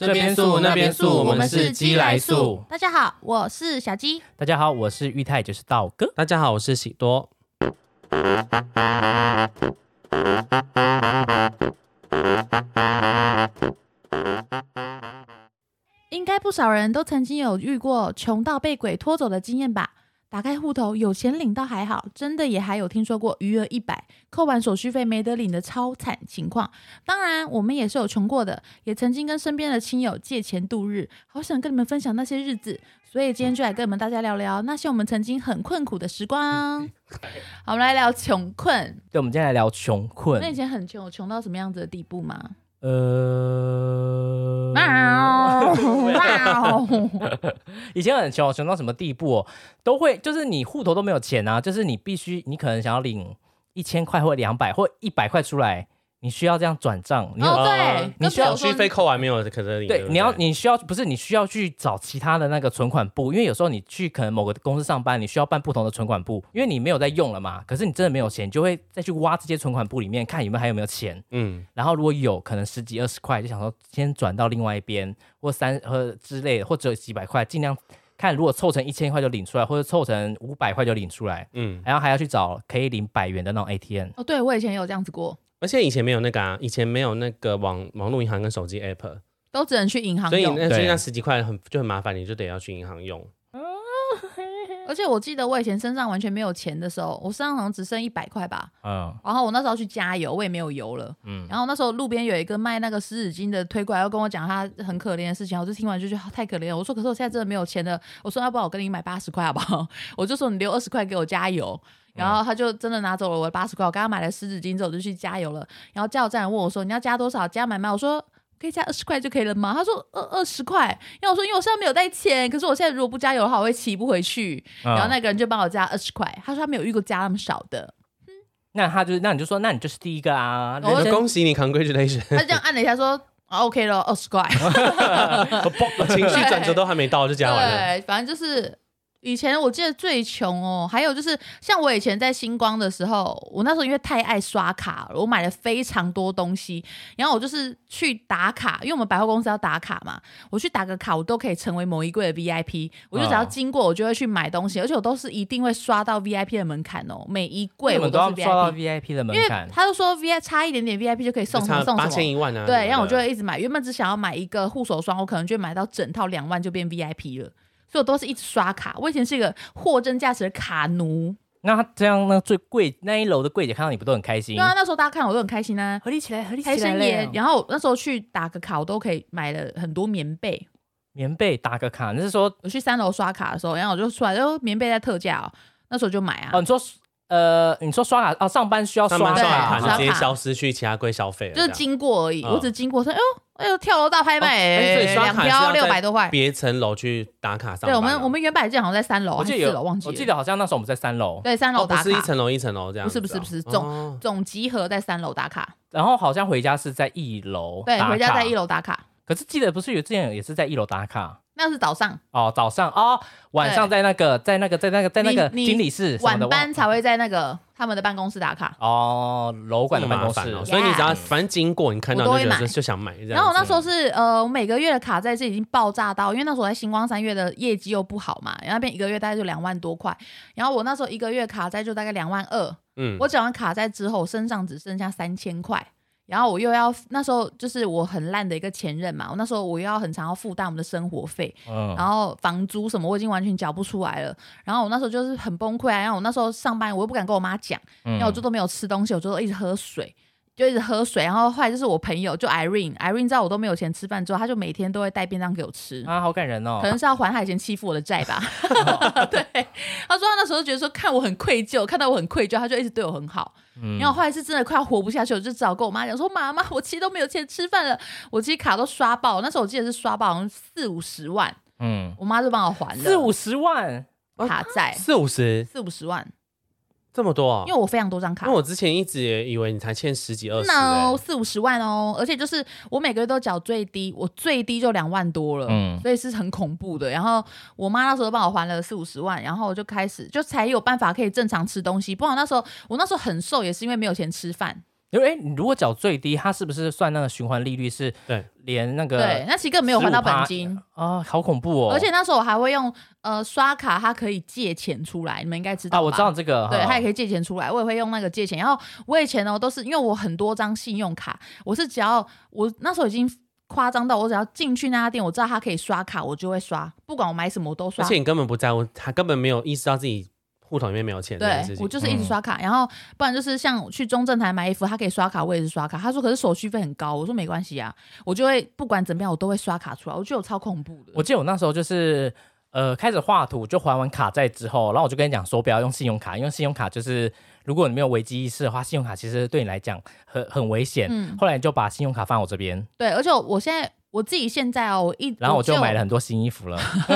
这边素那边素，我们是鸡来素。大家好，我是小鸡。大家好，我是玉泰，就是道哥。大家好，我是喜多。应该不少人都曾经有遇过穷到被鬼拖走的经验吧？打开户头有钱领倒还好，真的也还有听说过余额一百扣完手续费没得领的超惨情况。当然，我们也是有穷过的，也曾经跟身边的亲友借钱度日。好想跟你们分享那些日子，所以今天就来跟你们大家聊聊那些我们曾经很困苦的时光。好，我们来聊穷困。对，我们今天来聊穷困。那以前很穷，有穷到什么样子的地步吗？呃 以前很穷，穷到什么地步、哦？都会就是你户头都没有钱啊，就是你必须，你可能想要领一千块或两百或一百块出来，你需要这样转账。你有哦，对你需要朋友说续费扣完没有可能？对，你要你需要不是你需要去找其他的那个存款部，因为有时候你去可能某个公司上班，你需要办不同的存款部，因为你没有在用了嘛。可是你真的没有钱，你就会再去挖这些存款部里面看有没有还有没有钱。嗯，然后如果有可能十几二十块，就想说先转到另外一边，或三呃之类的，或者几百块，尽量看如果凑成一千块就领出来，或者凑成五百块就领出来，嗯，然后还要去找可以领百元的那种 ATM。哦，对我以前也有这样子过，而且以前没有那个啊，以前没有那个网网络银行跟手机 app，都只能去银行所以用。那所以那十几块很就很麻烦，你就得要去银行用。而且我记得我以前身上完全没有钱的时候，我身上好像只剩一百块吧。嗯然后我那时候去加油，我也没有油了。嗯，然后那时候路边有一个卖那个湿纸巾的推过来，要跟我讲他很可怜的事情，我就听完就觉得太可怜了。我说可是我现在真的没有钱了，我说要不然我跟你买八十块好不好？我就说你留二十块给我加油。然后他就真的拿走了我的八十块，我刚刚买了湿纸巾之后我就去加油了。然后加油站问我说你要加多少？加满吗？我说。可以加二十块就可以了吗？他说二二十块，因为我说因为我现在没有带钱，可是我现在如果不加油的话，我会骑不回去。嗯然后那个人就帮我加二十块，他说他没有遇过加那么少的，那他就那你就说，那你就是第一个啊。恭喜你，congratulation！他就这样按了一下说、啊、OK 了，二十块。情绪转折都还没到就加完了。对，反正就是以前我记得最穷哦，还有就是像我以前在星光的时候，我那时候因为太爱刷卡了，我买了非常多东西，然后我就是去打卡，因为我们百货公司要打卡嘛，我去打个卡，我都可以成为某一柜的 VIP，我就只要哦经过，我就会去买东西，而且我都是一定会刷到 VIP 的门槛哦，每一柜我都要是刷到 VIP。的门槛因为？他就说 VIP 差一点点 VIP 就可以送什么送什么，千一万啊！对，然后我就会会一直买。原本只想要买一个护手霜，我可能就会买到整套两万就变 VIP 了。所以我都是一直刷卡。我以前是一个货真价实的卡奴。那这样呢？最贵那一楼的柜姐看到你不都很开心对？啊，那时候大家看我都很开心啊。合理起来，合理起财神来爷，然后那时候去打个卡，我都可以买了很多棉被。棉被打个卡，你是说我去三楼刷卡的时候，然后我就出来，就棉被在特价哦，那时候就买啊。哦？你说呃，你说刷卡啊？上班需要刷上班刷卡直接消失去其他柜消费了，就是经过而已，嗯我只经过说，哎呦，哎呦，跳楼大拍卖，哦哎所以刷两条卡是要在六百多块。别层楼去打卡上班对，啊。我们我们原版店好像在三楼还是我记得有四楼，忘记。我记得好像那时候我们在三楼，对三楼哦，不打卡，是一层楼一层楼这样不是不是不是哦总集合在三楼打卡，然后好像回家是在一楼，对，回家在一。楼打卡，可是记得不是有之前也是在一楼打卡那是早上，哦，早上哦，晚上在那个在那个在那个在那个经理室晚班才会在那个他们的办公室打卡。哦，楼管的办公室哦，所以你只要反正经过你看到我都会买。就就想买。然后我那时候是呃，我每个月的卡债是已经爆炸到，因为那时候我在星光三月的业绩又不好嘛，然后那边一个月大概就两万多块，然后我那时候一个月卡债就大概两万二，嗯。我缴完卡债之后，身上只剩下三千块。然后我又要那时候就是我很烂的一个前任嘛，我那时候我又要很常要负担我们的生活费，嗯，然后房租什么我已经完全缴不出来了，然后我那时候就是很崩溃啊，然后我那时候上班我又不敢跟我妈讲，嗯。因为我就都没有吃东西，我就一直喝水。就一直喝水，然后后来就是我朋友，就 Irene，Irene 知道我都没有钱吃饭之后，他就每天都会带便当给我吃，啊，好感人哦。可。能是要还他以前欺负我的债吧。对，他说他那时候觉得说看我很愧疚，看到我很愧疚，他就一直对我很好。嗯。然后后来是真的快要活不下去，我就只好跟我妈讲说：“妈妈，我其实都没有钱吃饭了，我其实卡都刷爆。那时候我记得是刷爆好像四五十万，嗯，我妈就帮我还了。四五十万，卡债，四五十？四五十万，这么多啊，因为我非常多张卡因为。我之前一直也以为你才欠十几二十 no 欸，四五十万哦，而且就是我每个月都缴最低，我最低就两万多了，嗯所以是很恐怖的。然后我妈那时候帮我还了四五十万，然后我就开始就才有办法可以正常吃东西。不然那时候我那时候很瘦，也是因为没有钱吃饭。因为你如果缴最低，它是不是算那个循环利率是？对，连那个对，那其实根本没有还到本金。啊，好恐怖哦！而且那时候我还会用呃刷卡，它可以借钱出来，你们应该知道啊，我知道这个，对，哈它也可以借钱出来，我也会用那个借钱。然后我以前呢，都是因为我很多张信用卡，我是只要我那时候已经夸张到，我只要进去那家店，我知道他可以刷卡，我就会刷，不管我买什么我都刷而且。你根本不在乎，他根本没有意识到自己户头里面没有钱这件对，情。我就是一直刷卡，然后不然就是像去中正台买衣服，他可以刷卡，我也是刷卡。他说可是手续费很高，我说没关系啊，我就会不管怎么样，我都会刷卡出来。我觉得我超恐怖的。我记得我那时候就是呃开始画图，就还完卡债之后，然后我就跟你讲说不要用信用卡，因为信用卡就是如果你没有危机意识的话，信用卡其实对你来讲很很危险。嗯，后来你就把信用卡放我这边，对，而且我现在我自己现在哦，我一然后我就买了了，很多新衣服了。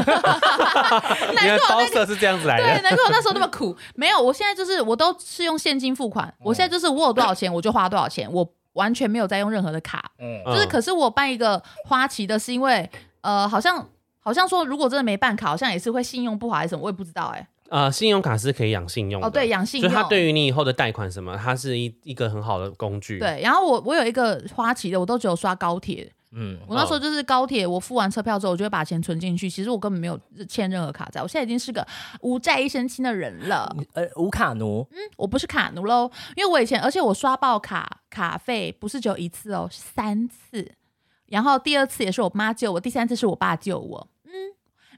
原来包色是这样子来对，的。难怪我那时候那么苦。没有，我现在就是我都是用现金付款，我现在就是我有多少钱我就花多少钱，我完全没有在用任何的卡。嗯，就是，嗯可是我办一个花旗的，是因为呃，好像好像说如果真的没办卡，好像也是会信用不好还是什么，我也不知道哎、呃，信用卡是可以养信用的。哦，对，养信用。所以它对于你以后的贷款什么，它是一一个很好的工具。，对，然后我我有一个花旗的，我都只有刷高铁。嗯，我那时候就是高铁，我付完车票之后，我就会把钱存进去。其实我根本没有欠任何卡债，我现在已经是个无债一身轻的人了。呃无卡奴，嗯我不是卡奴喽，因为我以前，而且我刷爆卡卡费不是只有一次哦，是三次。然后第二次也是我妈救我，第三次是我爸救我。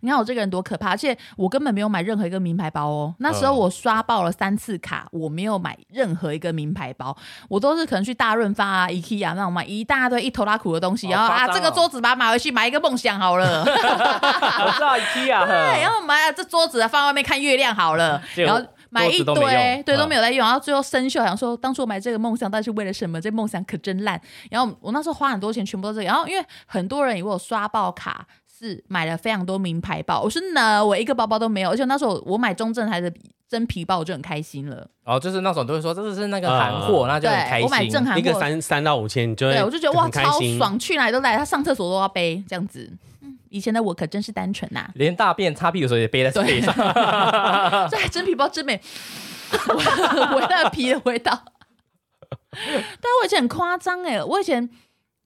嗯，你看我这个人多可怕，而且我根本没有买任何一个名牌包哦。那时候嗯我刷爆了三次卡，我没有买任何一个名牌包，我都是可能去大润发啊、IKEA 那种买一大堆一头拉苦的东西，好然后啊哦这个桌子把它买回去，买一个梦想好了。我知道 IKEA，对，然后后买了这桌子放外面看月亮好了，然后买一堆，用对，嗯都没有在用，然后最后生锈，想说当初我买这个梦想到底是为了什么？这梦想可真烂。然后我那时候花很多钱，全部都是这个。然后因为很多人以为我刷爆卡是买了非常多名牌包，我说呢，我一个包包都没有，而且那时候我买中正台的真皮包，我就很开心了。然后就是那种都会说这是那个韩货，嗯那就很开心，我买心。正韩货，一个三三到五千，你就会对我就觉得哇很开心。超爽，去哪里都来，他上厕所都要背这样子。嗯，以前的我可真是单纯呐、连大便擦屁股的时候也背在背上，这还真皮包真美，闻那皮的味道。但我以前很夸张哎，我以前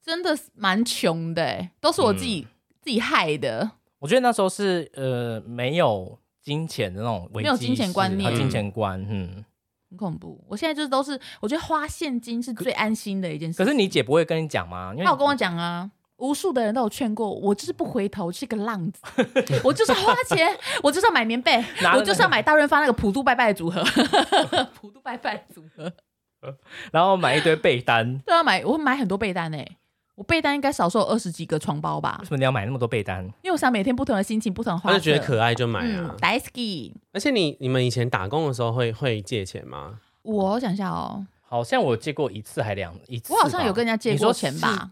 真的是蛮穷的哎，都是我自己、自己害的。我觉得那时候是呃没有金钱的那种没有金钱观念金钱观，嗯。很恐怖，我现在就是都是，我觉得花现金是最安心的一件事。可是你姐不会跟你讲吗？因为他有跟我讲啊，无数的人都有劝过我，我就是不回头，是个浪子，我就是要花钱，我就是要买棉被，我就是要买大润发那个普渡拜拜的组合，普渡拜拜的组合，然后买一堆被单，都要买，我会买很多被单诶、我被单应该少说有二十几个床包吧为，什么你要买那么多被单？因为我想每天不同的心情，不同的花色。他就觉得可爱就买嗯啊。Daisy 而且你你们以前打工的时候会会借钱吗？我想一下哦，好像我借过一次还两一次，我好像有跟人家借过钱吧？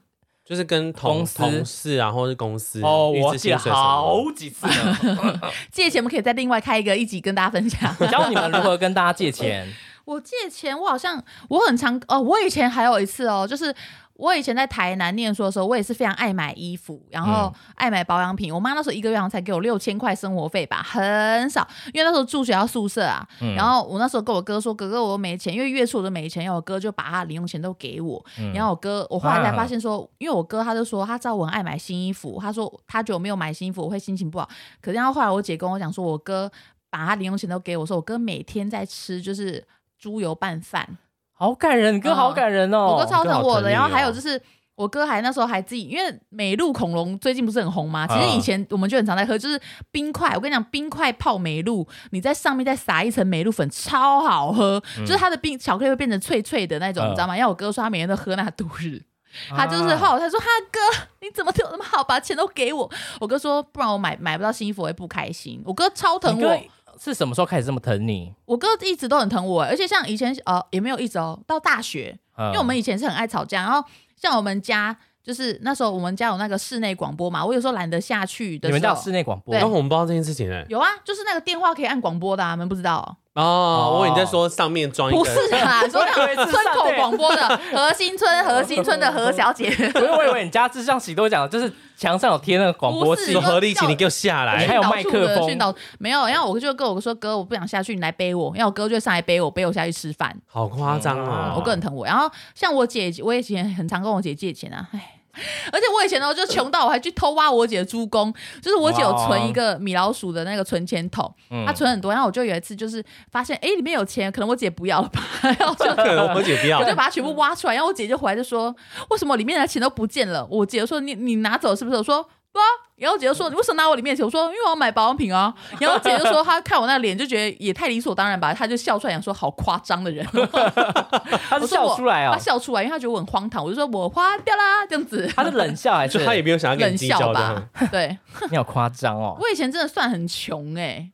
就是跟同公司同事啊，或者是公司哦，我借好几次了。借钱我们可以再另外开一个一集跟大家分享。教你们如何跟大家借钱。我借钱，我好像我很常哦，我以前还有一次哦，就是我以前在台南念书的时候，我也是非常爱买衣服，然后爱买保养品。我妈那时候一个月好像才给我六千块生活费吧，很少，因为那时候住学校宿舍啊。嗯然后我那时候跟我哥说，哥哥我又没钱，因为月初我都没钱，然后我哥就把他零用钱都给我。嗯然后我哥，我后来才发啊现说，因为我哥他就说他知道我很爱买新衣服，他说他觉得我没有买新衣服我会心情不好。可是然后后来我姐跟我讲说，我哥把他零用钱都给我，说我哥每天在吃就是猪油拌饭，好感人，你哥好感人哦。我哥超疼我的。然后还有哦就是。我哥还那时候还自己，因为美露恐龙最近不是很红吗？其实嗯以前我们就很常在喝，就是冰块。我跟你讲，冰块泡美露，你在上面再撒一层美露粉，超好喝。就是它的冰巧克力会变成脆脆的那种，嗯你知道吗？因为我哥说他每天都喝那度日，他就是啊后来他说：“哈哥，你怎么对我那么好，把钱都给我？”我哥说：“不然我买买不到新衣服，我会不开心。”我哥超疼我，是什么时候开始这么疼你？我哥一直都很疼我，而且像以前呃也没有一直哦，到大学，因因为我们以前是很爱吵架，然后像我们家就是那时候我们家有那个室内广播嘛，我有时候懒得下去的时候，你们家有室内广播？对。然后我们不知道这件事情哎、有啊，就是那个电话可以按广播的、啊，你们不知道哦、哦，我以为你在说上面装一个不，是啦，说村口广播的核心村，核心村的何小姐，我我以为你家是像喜多讲的，就是墙上有贴那个广播器不是说，合力，请你给我下来。还有麦克风训导没有，然后我就跟我说哥，我不想下去，你来背我，然后我哥就上来背我，背我下去吃饭，好夸张哦哦！我哥很疼我。然后像我姐，我以前很常跟我姐借钱啊，唉。而且我以前呢，就穷到我还去偷挖我姐的猪公，就是我姐有存一个米老鼠的那个存钱筒，嗯她存很多，然后我就有一次就是发现，哎，里面有钱，可能我姐不要了吧，然后就 可能我姐不要我，就把它全部挖出来，然后我姐就回来就说：“为什么里面的钱都不见了？”我姐就说：“你你拿走是不是？”我说：“不啊。”然后我姐就说：“你为什么拿我里面的钱？”我说：“因为我要买保养品啊。”然后我姐就说：“她看我那脸就觉得也太理所当然吧。”她就笑出来，想说：“好夸张的人。”她是我说我笑出来哦她，笑出来，因为她觉得我很荒唐。我就说：“我花掉啦，这样子。”她是冷笑还就是他也没有想要给冷你计较笑吧。对，你好夸张哦，我以前真的算很穷哎、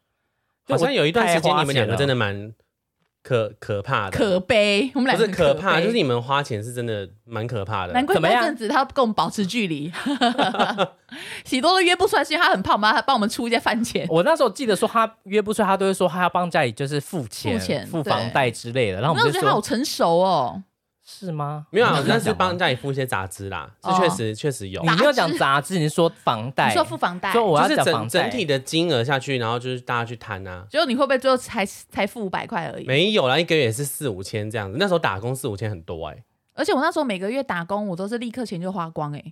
好像有一段时间你们两个真的蛮可可怕的，可悲。我们俩不是可怕，就是你们花钱是真的蛮可怕的。难怪那阵子他跟我们保持距离，喜多都约不出来，是因为他很胖吗？他帮我们出一些饭钱。我那时候记得说他约不出来，他都会说他要帮家里就是付钱、付钱付房贷之类的，然后我觉得他好成熟哦。是吗？没有那是帮家里付一些杂支啦，哦是确实确实有你，没有讲杂志，你是说房贷，你说付房贷，说我要就是整讲整体的金额下去，然后就是大家去摊啊。结果你会不会最后才才付五百块而已？没有啦，一个月也是四五千这样子。那时候打工四五千很多哎、而且我那时候每个月打工，我都是立刻钱就花光哎、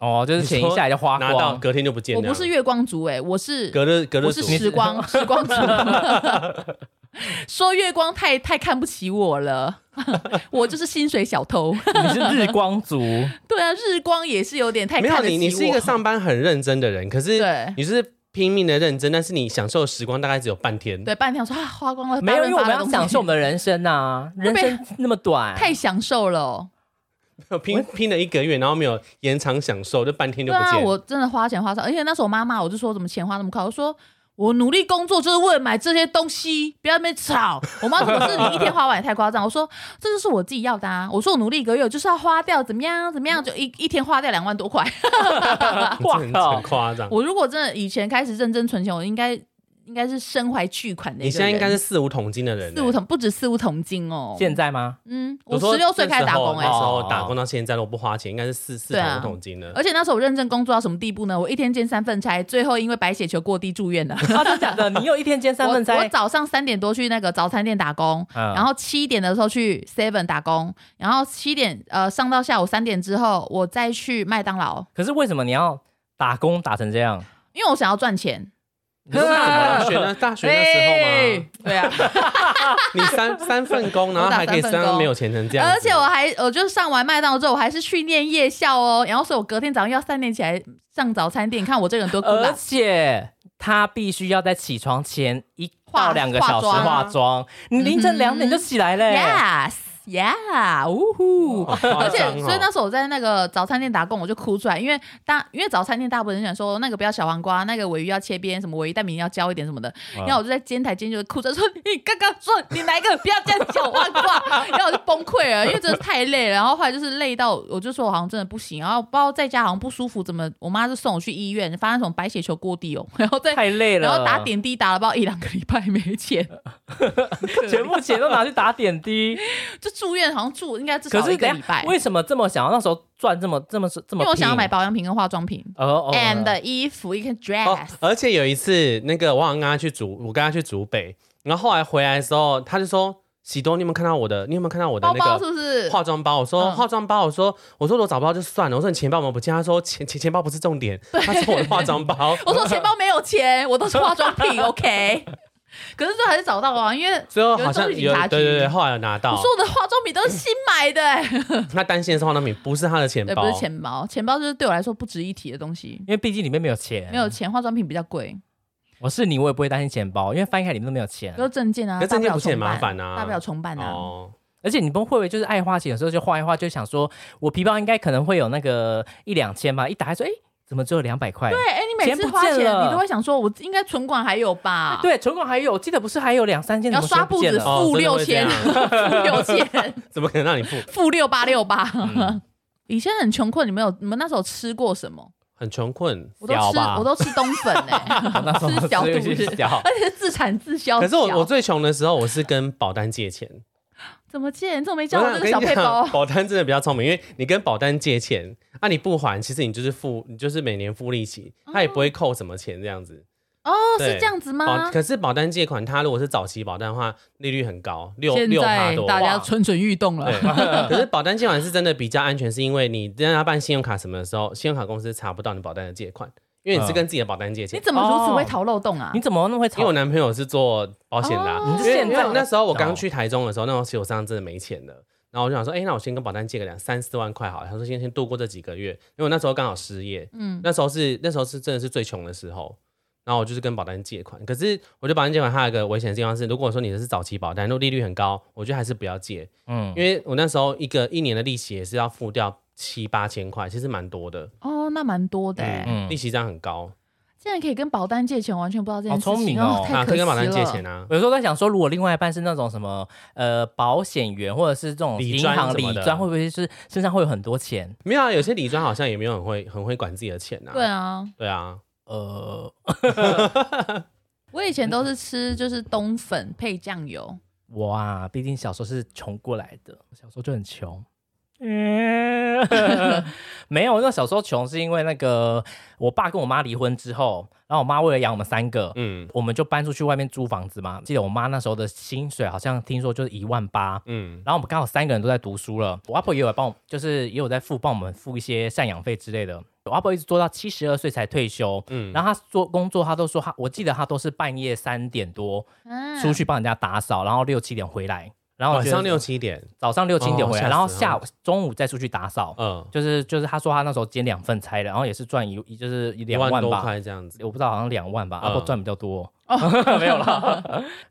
哦，就是钱一下来就花拿到光。隔天就不见了。我不是月光族哎、我是隔日隔日我是族时光 时光族。说月光太太看不起我了，我就是薪水小偷。你是日光族，对啊，日光也是有点太没有看得起我。你，你是一个上班很认真的人，可是对你是拼命的认真，但是你享受的时光大概只有半天。对半天我说啊花光了，没有，因为我们要享受我们的人生呐、人生那么短，太享受了哦、拼拼了一个月，然后没有延长享受，就半天就对啊，不见。我真的花钱花少，而且那时候我妈骂我就说怎么钱花那么快，我说。我努力工作就是为了买这些东西，不要在那边吵。我妈说：“可是你一天花完也太夸张。”我说：“这就是我自己要的啊。”我说：“我努力一个月，就是要花掉怎么样怎么样，就一一天花掉两万多块。你真的很很夸张。我如果真的以前开始认真存钱，我应该应该是身怀巨款的一个人。你现在应该是四五桶金的人、欸，四五桶，不止四五桶金哦。现在吗？嗯，我十六岁开始打工哎、那时候哦打工到现在，都不花钱，应该是四四桶五桶金了。而且那时候我认真工作到什么地步呢？我一天兼三份差，最后因为白血球过低住院了。啊，真的假的？你有一天兼三份我。我，早上三点多去那个早餐店打工，嗯然后七点的时候去 Seven 打工，然后七点呃上到下午三点之后，我再去麦当劳，可是为什么你要打工打成这样？因为我想要赚钱。你说大学呢？大学那时候吗？对啊，你三三份工，然后还可以三份没有钱成这样，而且我还我就上完麦当劳之后，我还是去念夜校哦，然后所以我隔天早上要三点起来上早餐店，你看我这个人多孤而。且他必须要在起床前一到两个小时化妆化妆，你凌晨两点就起来嘞。Yes, yeah，呜呼！而且，所以那时候我在那个早餐店打工，我就哭出来，因为大因为早餐店大部分人想说那个不要小黄瓜，那个尾鱼要切边，什么尾鱼蛋饼要焦一点什么的，嗯然后我就在煎台煎就哭着说：“你刚刚说你来个不要这样小黄瓜？” 然后我就崩溃了，因为真的太累了。然后后来就是累到，我就说我好像真的不行，然后不知道在家好像不舒服，怎么我妈就送我去医院，发现什么白血球过低哦，然后再太累了，然后打点滴打了不知道一两个礼拜没钱，全部钱都拿去打点滴。就住院好像住应该至可少一个礼拜。为什么这么想要那时候赚这么这么这么拼？因为我想要买保养品跟化妆品、哦哦 and 衣服，一个 dress，、哦，而且有一次，那个我好像跟他去竹，我跟他去竹北，然后后来回来的时候，他就说：“喜多，你有没有看到我的？你有没有看到我的包包那个是不是？化妆包？”我说：“嗯化妆包。”我说：“我说我找不到就算了。”我说：“你钱包我们不见？”他说：“钱钱钱包不是重点，他说我的化妆包。我说钱包没有钱，我都是化妆品，OK。可是最后还是找到啊，因为”最后好像有对对对，后来有拿我到说。我的化妆品都是新买的、欸，他担心的是化妆品，不是他的钱对，包。不是钱包，钱包就是对我来说不值一提的东西，因为毕竟里面没有钱，没有。钱，化妆品比较贵，我是你，我也不会担心钱包，因为翻开里面都没有钱比。如证件啊，证件不是很麻烦啊大不了重办啊。哦，而且你不会不会就是爱花钱，有时候就花一花，就想说我皮包应该可能会有那个一两千吧，一打开说，哎，怎么只有两百块？对，哎、你每次花钱，见了你都会想说，我应该存款还有吧？，对，存款还有，记得不是还有两三千，要刷步子？付六千，付六千。怎么可能让你付？付六八六八。嗯 以前很穷困，你们有你们那时候吃过什么？很穷困。我都吃我都吃冬粉哎、我那时候吃小肚吃是小，而且是自产自销可。是我我最穷的时候，我是跟保单借钱。怎么借？你怎么没叫我这个小配包？保单真的比较聪明，因为你跟保单借钱，啊你不还，其实你就是付，你就是每年付利息，他也不会扣什么钱这样子。哦，是这样子保吗？可是保单借款，它如果是早期保单的话，利率很高，六现六趴多。在大家蠢蠢欲动了，。可是保单借款是真的比较安全，是因为你让他办信用卡什么的时候，信用卡公司查不到你保单的借款，因为你是跟自己的保单借钱。你怎么如此哦会逃漏洞啊？你怎么那么会吵因为我？男朋友是做保险的、因为那时候我刚去台中的时候，那时候其实我身上真的没钱了。然后我就想说，哎、那我先跟保单借个两三四万块好了。他说先先度过这几个月，因为我那时候刚好失业，嗯，那时候是那时候是真的是最穷的时候。然后我就是跟保单借款，可是我觉得保单借款它有一个危险的地方是，如果说你的是早期保单，如果利率很高，我觉得还是不要借，嗯，因为我那时候一个一年的利息也是要付掉七八千块，其实蛮多的，哦，那蛮多的哎。嗯利息这样很高。竟然可以跟保单借钱，完全不知道这件事情。好聪明哦啊，可以跟保单借了钱啊。有时候在想说，如果另外一半是那种什么呃保险员，或者是这种理银行理专，会不会是身上会有很多钱？没有啊，有些理专好像也没有很会很会管自己的钱啊。对啊，对啊，呃，我以前都是吃就是冬粉配酱油。我啊，毕竟小时候是穷过来的，小时候就很穷。嗯，没有，那小时候穷是因为那个我爸跟我妈离婚之后，然后我妈为了养我们三个，嗯我们就搬出去外面租房子嘛。记得我妈那时候的薪水好像听说就是一万八，嗯然后我们刚好三个人都在读书了，我阿婆也有帮我，就是也有在付帮我们付一些赡养费之类的。我阿婆一直做到七十二岁才退休，嗯，然后她做工作，她都说她，我记得她都是半夜三点多嗯。出去帮人家打扫，然后六七点回来，然后晚上六七点，早上六七点回来，哦然后下午中午再出去打扫。嗯，就是就是他说他那时候兼两份差的，然后也是赚一就是一万多两万吧，块这样子。我不知道好像两万吧，嗯阿婆赚比较多。没有啦。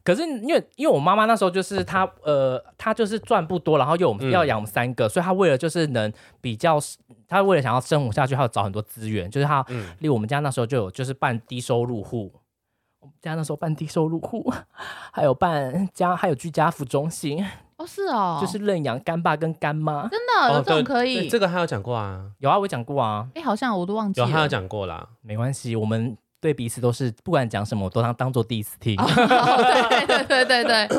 可是因为因为我妈妈那时候就是她呃她就是赚不多，然后又我们嗯要养我们三个，所以她为了就是能比较，她为了想要生活下去，她要找很多资源，就是她嗯例如我们家那时候就有就是办低收入户。我们家那时候办低收入户，还有办家，还有居家服中心，哦是哦，就是认养干爸跟干妈。真的有这种可以对。这个还有讲过啊，有啊，我讲过啊，哎，好像我都忘记有还有了。讲过啦。没关系，我们对彼此都是不管讲什么，我都当当做第一次听。哦对对对对对，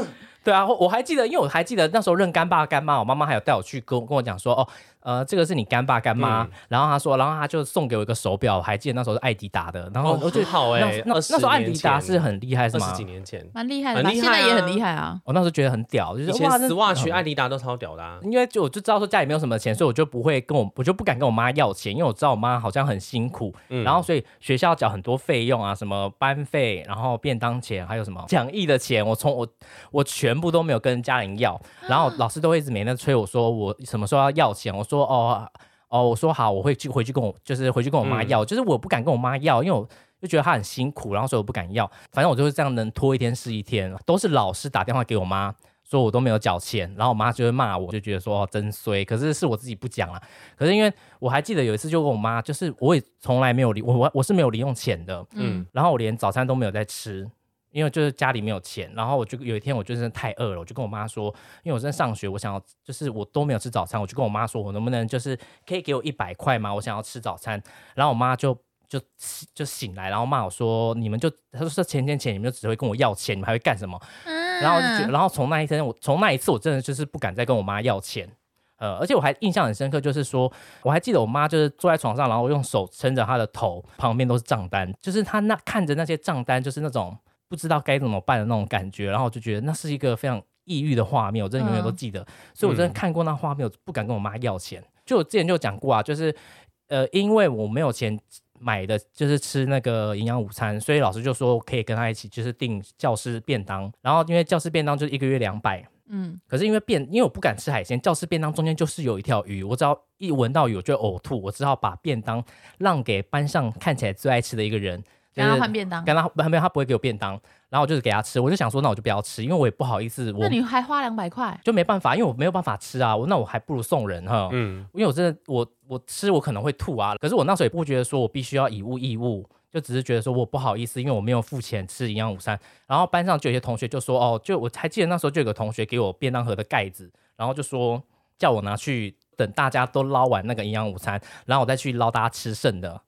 对 啊，我我还记得，因为我还记得那时候认干爸干妈，我妈妈还有带我去跟我跟我讲说，哦，呃，这个是你干爸干妈，嗯。然后他说，然后他就送给我一个手表，我还记得那时候是艾迪达的，然后哦我就、很好欸那那那时候艾迪达是很厉害是吗？二十？几年前，蛮厉害的吧？很厉害啊。现在也很厉害啊。我那时候觉得很屌，就是以前哇，这 Swatch、嗯。艾迪达都超屌的啊。因为就我就知道说家里没有什么钱，所以我就不会跟我我就不敢跟我妈要钱，因为我知道我妈好像很辛苦，嗯。然后所以学校缴很多费用啊，什么班费，然后便当钱，还有什么讲义的钱，我从我我全部都没有跟家人要，然后老师都会一直每天催我说我什么时候要要钱，我说哦哦，我说好，我会去回去跟我就是回去跟我妈要，就是我不敢跟我妈要，因为我。就觉得她很辛苦，然后所以我不敢要。反正我就是这样，能拖一天是一天。都是老师打电话给我妈，说我都没有缴钱，然后我妈就会骂我，就觉得说哦真衰。可是是我自己不讲了。可是因为我还记得有一次就跟我妈，就是我也从来没有零我我我是没有零用钱的，嗯然后我连早餐都没有在吃。因为就是家里没有钱，然后我就有一天我就真的太饿了，我就跟我妈说，因为我正在上学，我想要就是我都没有吃早餐，我就跟我妈说，我能不能就是可以给我一百块吗？我想要吃早餐。然后我妈就就就醒来，然后骂我说，你们就她说钱钱钱，你们就只会跟我要钱，你们还会干什么？嗯然后我就觉得，然后从那一天，我从那一次，我真的就是不敢再跟我妈要钱。呃，而且我还印象很深刻，就是说，我还记得我妈就是坐在床上，然后用手撑着她的头，旁边都是账单，就是她那看着那些账单，就是那种不知道该怎么办的那种感觉，然后我就觉得那是一个非常抑郁的画面，我真的永远都记得。所以我真的看过那画面，我不敢跟我妈要钱。就我之前就讲过啊，就是呃，因为我没有钱买的就是吃那个营养午餐，所以老师就说可以跟他一起就是订教师便当，然后因为教师便当就是一个月两百。嗯，可是因为便，因为我不敢吃海鲜，教师便当中间就是有一条鱼，我只要一闻到鱼我就呕吐，我只好把便当让给班上看起来最爱吃的一个人，就然后是换便当。跟他没有他不会给我便当，然后我就是给他吃，我就想说那我就不要吃，因为我也不好意思，我那你还花两百块？就没办法，因为我没有办法吃啊，我那我还不如送人哈，嗯，因为我真的我我吃我可能会吐啊，可是我那时候也不觉得说我必须要以物易物，就只是觉得说我不好意思，因为我没有付钱吃营养午餐。然后班上就有些同学就说哦，就我还记得那时候就有个同学给我便当盒的盖子，然后就说叫我拿去等大家都捞完那个营养午餐，然后我再去捞大家吃剩的。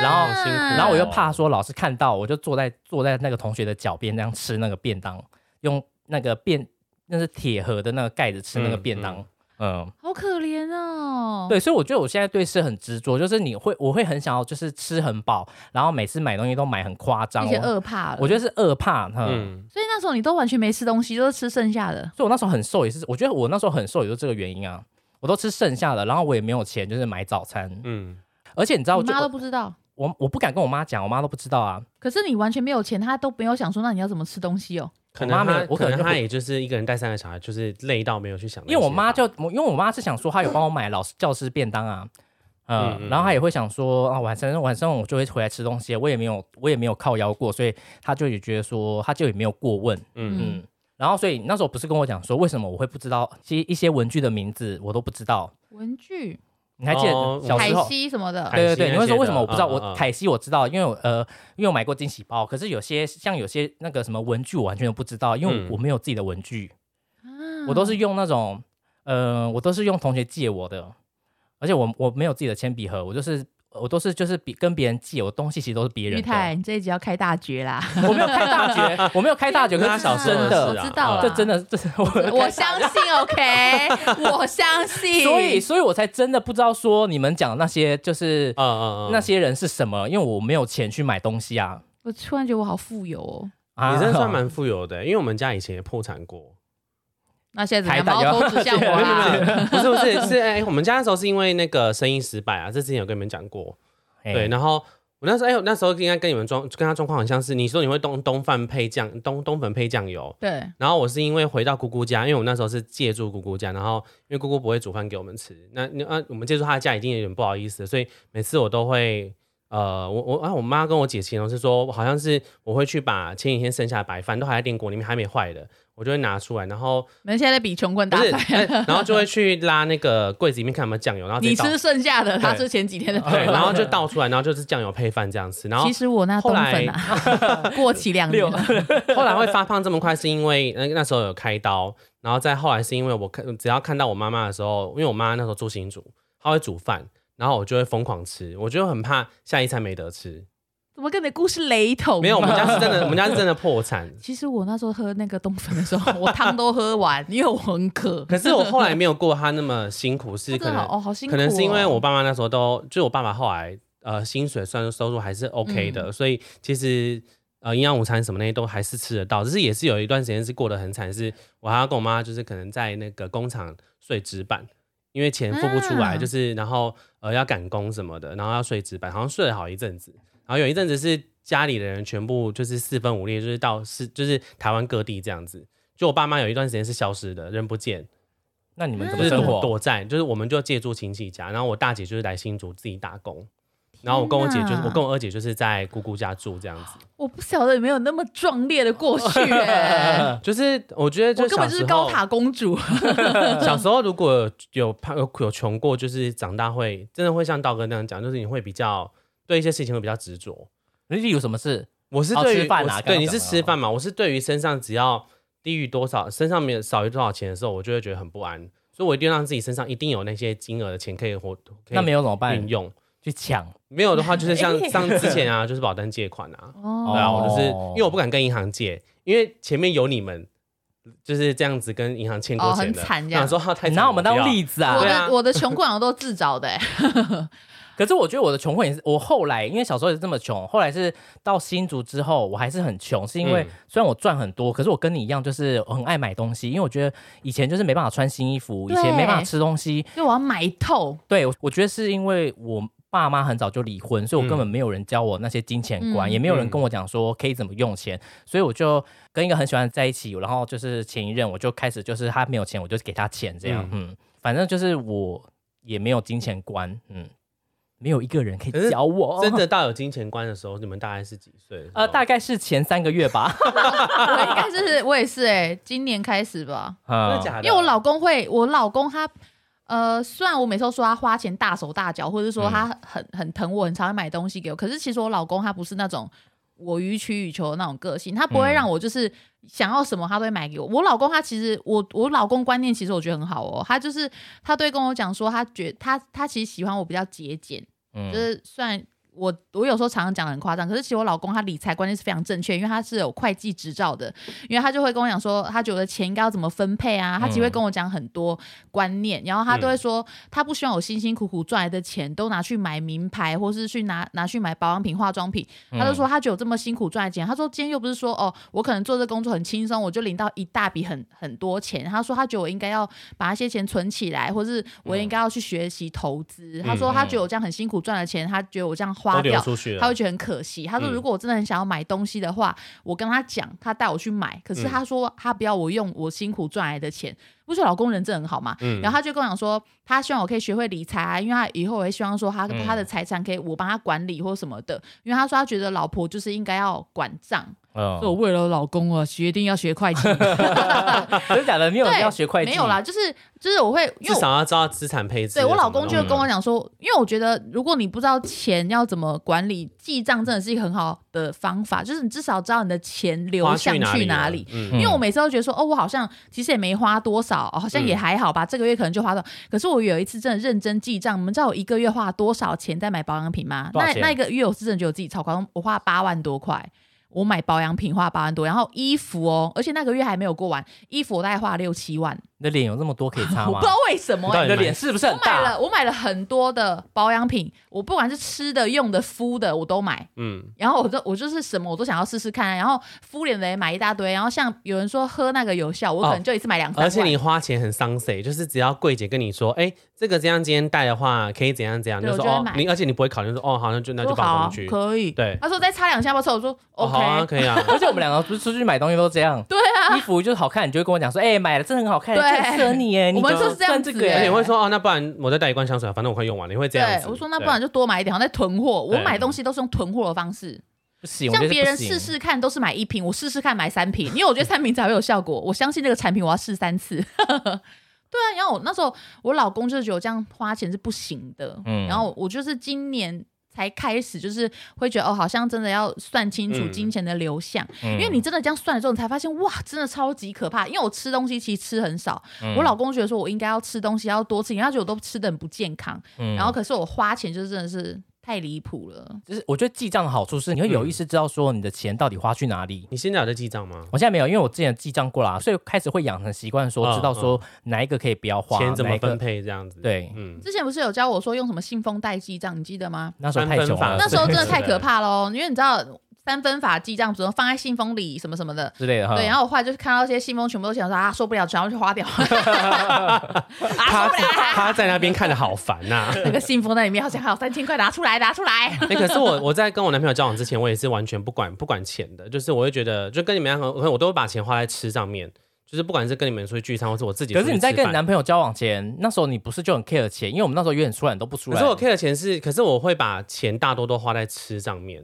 然后辛苦然后我又怕说老师看到，我就坐在坐在那个同学的脚边这样吃那个便当，用那个便那是铁盒的那个盖子吃那个便当。嗯，好可怜哦。，对，所以我觉得我现在对吃很执着，就是你会我会很想要就是吃很饱，然后每次买东西都买很夸张一些我饿怕了。我觉得是饿怕，嗯。嗯，所以那时候你都完全没吃东西，都是吃剩下的。所以我那时候很瘦也是，我觉得我那时候很瘦也就是这个原因啊，我都吃剩下的，然后我也没有钱就是买早餐，嗯，而且你知道，我你妈都不知道，我我不敢跟我妈讲，我妈都不知道啊。可是你完全没有钱，她都没有想说，那你要怎么吃东西哦？可我妈没有能他我可能就不能他也就是一个人带三个小孩，就是累到没有去想。因为我妈就，因为我妈是想说，她有帮我买老师教师便当啊，嗯然后她也会想说啊，晚上晚上我就会回来吃东西，我也没有我也没有靠腰过，所以她就也觉得说，她就也没有过问，嗯。嗯，然后所以那时候不是跟我讲说，为什么我会不知道其实一些文具的名字我都不知道，文具、你还记得小时候？西什么的，对对对，你会说为什么我不知道？嗯嗯嗯我凯西我知道，因为我呃，因为我买过惊喜包，可是有些像有些那个什么文具，我完全都不知道，因为嗯我没有自己的文具。啊我都是用那种，呃，我都是用同学借我的，而且我我没有自己的铅笔盒，我就是我都是就是比跟别人借，我东西其实都是别人玉泰，你这一集要开大绝啦！我没有开大绝，我没有开大绝，可是小真的，我知道了，这真的这是我我相信，OK，我相信。所以所以我才真的不知道说你们讲的那些就是嗯嗯嗯，那些人是什么，因为我没有钱去买东西啊。我突然觉得我好富有哦。啊你真的算蛮富有的，因为我们家以前也破产过。那现在怎台大样？矛头指向我 没有没有啦！不是不是是哎、我们家那时候是因为那个生意失败啊，这之前有跟你们讲过。对，然后我那时候哎、那时候应该跟你们状跟他状况很像是，你说你会冬冬饭配酱冬冬粉配酱油，对，然后我是因为回到姑姑家，因为我那时候是借住姑姑家，然后因为姑姑不会煮饭给我们吃，那那啊我们借住她的家已经有点不好意思了，所以每次我都会。呃，我我啊，我妈跟我姐形容是说，好像是我会去把前几天剩下的白饭都还在电锅里面还没坏的，我就会拿出来，然后你们现在在比穷困大赛，哎 然后就会去拉那个柜子里面看有没有酱油，然后你吃剩下的，他对吃前几天的。对，然后就倒出来，然后就是酱油配饭这样吃，然后其实我那冬粉啊，过期两年了。后来会发胖这么快，是因为那那时候有开刀，然后再后来是因为我看只要看到我妈妈的时候，因为我妈那时候住新竹，她会煮饭，然后我就会疯狂吃，我就很怕下一餐没得吃。怎么跟你的故事雷同？没有，我们家是真的，我们家是真的 破产。其实我那时候喝那个冬粉的时候，我汤都喝完，因为我很渴。可是我后来没有过他那么辛苦，是可能哦，好辛苦、哦。可能是因为我爸妈那时候都，就我爸爸后来呃薪水算收入还是 OK 的，所以其实呃营养午餐什么那些都还是吃得到，只是也是有一段时间是过得很惨，是我还要跟我妈就是可能在那个工厂睡纸板，因为钱付不出来，啊就是然后呃要赶工什么的，然后要睡纸板，好像睡了好一阵子，然后有一阵子是家里的人全部就是四分五裂，就是到是就是台湾各地这样子。就我爸妈有一段时间是消失的，人不见，那你们怎就是么生活？躲在，就是我们就借住亲戚家，然后我大姐就是来新竹自己打工，然后我跟我姐就是我跟我二姐就是在姑姑家住这样子，我不晓得有没有那么壮烈的过去、欸，就是我觉得就我根本就是高塔公主。小时候如果有怕有有穷过，就是长大会真的会像道哥那样讲，就是你会比较对一些事情会比较执着。例如什么事？哦我是对于、吃饭啊对你是吃饭嘛，我是对于身上只要低于多少，身上没有少于多少钱的时候，我就会觉得很不安，所以我一定要让自己身上一定有那些金额的钱可以活，可以那没有怎么办运？用。去抢。没有的话，就是像 像之前啊，就是保单借款啊，哦。对啊，我就是哦因为我不敢跟银行借，因为前面有你们就是这样子跟银行欠过哦很钱的，惨这样。想说他太惨拿我们当例子啊。我！对啊。的我的穷困好像都自找的、欸，可是我觉得我的穷困也是，我后来因为小时候也是这么穷，后来是到新竹之后，我还是很穷，是因为嗯。虽然我赚很多，可是我跟你一样，就是我很爱买东西，因为我觉得以前就是没办法穿新衣服，以前没办法吃东西，因为我要买透。对，我我觉得是因为我爸妈很早就离婚，所以我根本没有人教我那些金钱观，嗯也没有人跟我讲说可以怎么用钱，所以我就跟一个很喜欢在一起，然后就是前一任我就开始就是他没有钱，我就给他钱这样，嗯。反正就是我也没有金钱观，嗯，没有一个人可以教我，真的到有金钱观的时候，你们大概是几岁？呃，大概是前三个月吧，我应该是我也是哎、今年开始吧，真的嗯，假的？因为我老公会，我老公他。呃，虽然我每次都说他花钱大手大脚，或者说他很很疼我，很常会买东西给我，可是其实我老公他不是那种我予取予求的那种个性，他不会嗯。让我就是想要什么他都会买给我。我老公他其实我我老公观念其实我觉得很好哦，他就是他都会跟我讲说，他觉他他其实喜欢我比较节俭，嗯。就是虽然我我有时候常常讲的很夸张，可是其实我老公他理财观念是非常正确，因为他是有会计执照的，因为他就会跟我讲说，他觉得钱应该要怎么分配啊，他只会跟我讲很多观念，然后他都会说，他不希望我辛辛苦苦赚来的钱都拿去买名牌，或是去拿拿去买保养品、化妆品，他就说他觉得我这么辛苦赚的钱，他说今天又不是说哦，我可能做这工作很轻松，我就领到一大笔很很多钱，他说他觉得我应该要把那些钱存起来，或是我应该要去学习投资，他说他觉得我这样很辛苦赚的钱，他觉得我这样花都流掉。出去了，他会觉得很可惜。他说，嗯如果我真的很想要买东西的话，我跟他讲，他带我去买。可是他说他不要我用我辛苦赚来的钱。不是老公人真的很好嘛？嗯然后他就跟我讲说，他希望我可以学会理财啊，因为他以后我会希望说他、嗯他的财产可以我帮他管理或什么的。因为他说他觉得老婆就是应该要管账，嗯所以我为了老公啊，决定要学会计。真的假的？你有对要学会计？没有啦，就是就是我会，因为我至少要知道资产配置。对我老公就会跟我讲说，因为我觉得如果你不知道钱要怎么管理，记账真的是一个很好的方法，就是你至少知道你的钱流花向哪去哪里。因为我每次都觉得说，哦，我好像其实也没花多少，哦好像也还好吧，这个月可能就花到。可是我有一次真的认真记账，你们知道我一个月花多少钱在买保养品吗？那多少钱那一个月我是真的觉得我自己超夸张，我花八万多块。我买保养品花八万多，然后衣服哦，而且那个月还没有过完，衣服我大概花了六七万，你的脸有那么多可以擦吗我不知？道为什么、欸你的脸是不是很大我买了，？我买了很多的保养品，我不管是吃的、用的、敷的，我都买。嗯，然后我就我就是什么我都想要试试看，然后敷脸的也买一大堆。然后像有人说喝那个有效，我可能就一次买两三万。而且你花钱很伤谁，就是只要柜姐跟你说，哎，这个这样今天戴的话可以怎样怎样，对就说哦你而且你不会考虑说哦，好像就那就说好啊报上去，可以。对，他说再擦两下不臭，我说哦 OK，、好啊，可以啊，而且我们两个不是出去买东西都这样，对啊，衣服就是好看，你就会跟我讲说，哎，买了真的很好看，很适合你耶。你我们就是这样子而且欸你会说哦，那不然我再带一罐香水，反正我快用完了，你会这样，子。我说那不然就多买一点，好像在囤货。我买东西都是用囤货的方式，像别人试试看都是买一瓶，我试试看买三瓶，因为我觉得三瓶才会有效果。我相信这个产品我要试三次。对啊，然后我那时候我老公就觉得这样花钱是不行的，嗯然后我就是今年。才开始就是会觉得哦，好像真的要算清楚嗯。金钱的流向，嗯因为你真的这样算了之后，你才发现哇，真的超级可怕。因为我吃东西其实吃很少，嗯。我老公觉得说我应该要吃东西要多吃，因为他觉得我都吃的很不健康，嗯。然后可是我花钱就真的是太离谱了。就是我觉得记账的好处是，你会有意识知道说你的钱到底花去哪里。你现在有在记账吗？我现在没有，因为我之前记账过啦，所以开始会养成习惯，说嗯知道说哪一个可以不要花，钱怎么分配这样子？，对，嗯，之前不是有教我说用什么信封袋记账，你记得吗？那时候太久了，那时候真的太可怕喽，因为你知道三分法记账，比如说放在信封里什么什么的。之类的哈。对，然后我后来就是看到这些信封全部都想说啊受不了，全要去花掉，他在那边看的好烦呐。那个信封那里面好像还有三千块，拿出来，拿出来。哎、可是我我在跟我男朋友交往之前，我也是完全不管不管钱的，就是我会觉得，就跟你们一样，我我都会把钱花在吃上面，就是不管是跟你们出去聚餐，或是我自己可是你在跟你男朋友交往前，那时候你不是就很 care 钱？因为我们那时候约你出来你都不出来。可是我 care 的钱是，可是我会把钱大多都花在吃上面，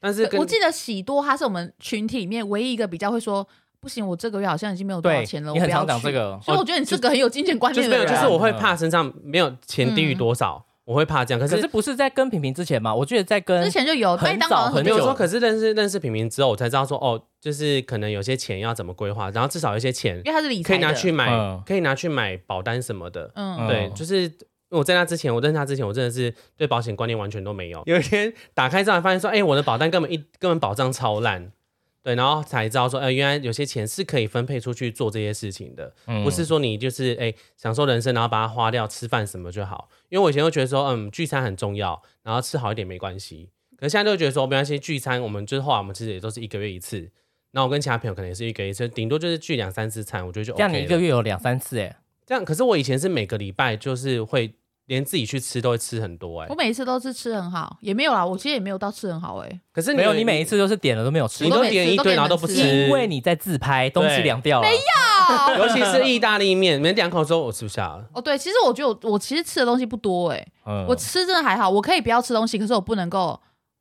但是跟我记得喜多他是我们群体里面唯一一个比较会说。不行，我这个月好像已经没有多少对钱了，你很常讲我不要去这个所以我觉得你是个很有金钱观就是没有，念的人。就是我会怕身上没有钱低于多少，我会怕这样。可是可是不是在跟平平之前嘛？我觉得在跟之前就有很麦当很久没有说，可是认识认识平平之后，我才知道说哦，就是可能有些钱要怎么规划，然后至少有些钱因为他是理财可以拿去买，嗯可以拿去买保单什么的。嗯嗯对，就是因为我在那之前，我认识他之前，我真的是对保险观念完全都没有。有一天 打开之后，发现说，哎、我的保单根本一根本保障超烂。对，然后才知道说，呃，原来有些钱是可以分配出去做这些事情的，嗯不是说你就是哎、享受人生，然后把它花掉，吃饭什么就好。因为我以前会觉得说，嗯，聚餐很重要，然后吃好一点没关系。可是现在就觉得说，没关系，聚餐我们就是后来我们其实也都是一个月一次，那我跟其他朋友可能也是一个月一次，顶多就是聚两三次餐，我觉得就 OK 这样，你一个月有两三次哎，这样，可是我以前是每个礼拜就是会连自己去吃都会吃很多哎、我每一次都是吃很好，也没有啦，我其实也没有到吃很好哎、可是没有，你每一次都是点了都没有吃你，我都都每次点一堆，然后都不你们吃，因为你在自拍，东西凉掉了。没有，尤其是意大利面，没两口之后我吃不下了。哦，对，其实我觉得我我其实吃的东西不多哎、嗯我吃真的还好，我可以不要吃东西，可是我不能够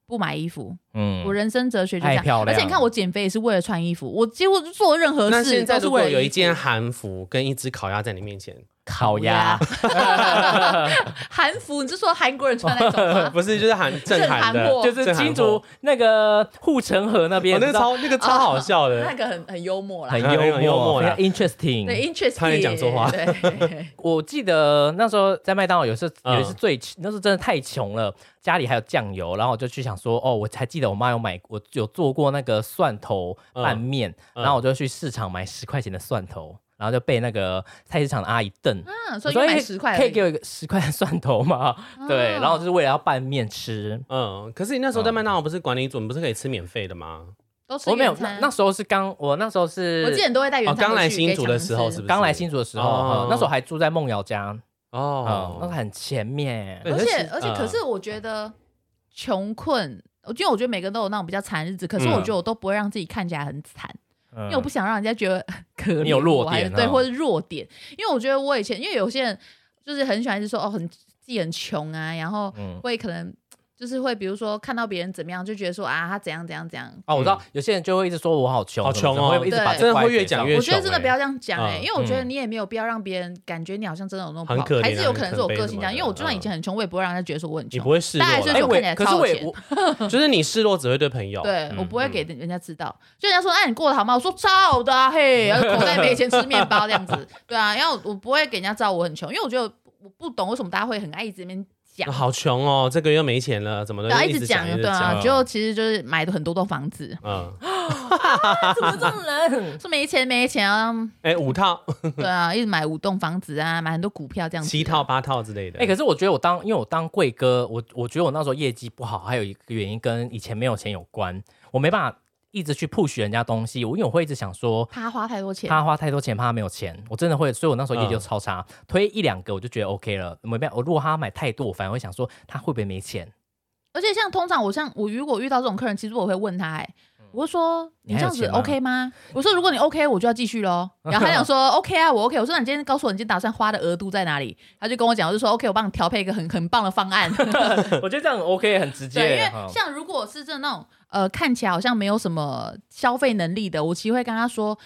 不买衣服。嗯我人生哲学就这样，太漂亮而且你看我减肥也是为了穿衣服，我几乎做任何那事现在如果都是为了衣服有一件韩服跟一只烤鸭在你面前，烤鸭，韩服，你是说韩国人穿那种吗？不是就是韩正正韩的，韩货。就是金竹那个护城河那边，哦，那个超那个超好笑的。那，个很很幽默啦。很，幽默，幽默啦。interesting。对，interesting，差点讲错话。对，我记得那时候在麦当劳有一次嗯。有一次最那时候真的太穷了，家里还有酱油，然后我就去想说，哦，我才记得我妈有买，我有做过那个蒜头拌面，嗯。然后我就去市场买十块钱的蒜头，然后就被那个菜市场的阿姨瞪。嗯，所以你买哎十块，可以给我一个十块的蒜头吗？对，哦然后就是为了要拌面吃。嗯，可是你那时候在麦当劳不是管理组，你不是可以吃免费的吗？都吃我没有，那那时候是刚我那时候是我记得你都会带原哦，餐刚来新竹的时候是不是？刚来新竹的时候，哦嗯那时候还住在梦瑶家，嗯，哦，那个很前面。而且而且，可嗯是我觉得穷困，因为我觉得每个人都有那种比较惨日子，可是嗯我觉得我都不会让自己看起来很惨，因因为我不想让人家觉得 可怜，你有弱点啊对，或者弱点。因为我觉得我以前，因为有些人就是很喜欢就说哦，很自己很穷啊，然后嗯。会可能就是会比如说看到别人怎么样，就觉得说啊，他怎样怎样怎样。哦，我知道有些人就会一直说我好穷，好穷哦对会一直把这真的会越讲越我觉得真的不要这样讲哎、嗯因为我觉得嗯你也没有必要让别人感觉你好像真的有那种不好很可怜啊还是有可能是我个性这样。什么的因为我就算以嗯前很穷，我也不会让人家觉得说我很穷你不。会示弱啦，大概是哎，我我看起来可是超有钱我也我就是你示弱只会对朋友。对、嗯我不会给人家知道，就人家说，哎，你过得好吗？我说超好的、啊，嘿，然后口袋没钱吃面包这样子，对啊，因为我不会给人家知道我很穷，因为我觉得我不懂为什么大家会很爱一直在那边好穷哦，这个月没钱了，怎么的？对啊，一直直讲，对啊，就其实就是买了很多栋房子，嗯，怎么这种人？说没钱没钱啊，哎，五套、对啊，一直买五栋房子啊，买很多股票这样子，七套、八套之类的。哎，可是我觉得我当因为我当贵哥，我我觉得我那时候业绩不好，还有一个原因跟以前没有钱有关，我没办法一直去 push 人家东西，我因为我会一直想说。怕他花太多钱，怕花太多钱，怕他没有钱，我真的会，所以我那时候业绩就嗯超差，推一两个我就觉得 OK 了，没办法。我如果他买太多，我反而会想说他会不会没钱？而且像通常我像我如果遇到这种客人，其实我会问他、哎，我就说嗯你你这样子 OK 吗？我说如果你 OK，我就要继续喽。然后他讲说 OK 啊，我 OK。我说那你今天告诉我你今天打算花的额度在哪里？他就跟我讲，我就说 OK，我帮你调配一个很很棒的方案。我觉得这样很 OK，很直接。对，因为嗯像如果是真的那种呃看起来好像没有什么消费能力的，我其实会跟他说。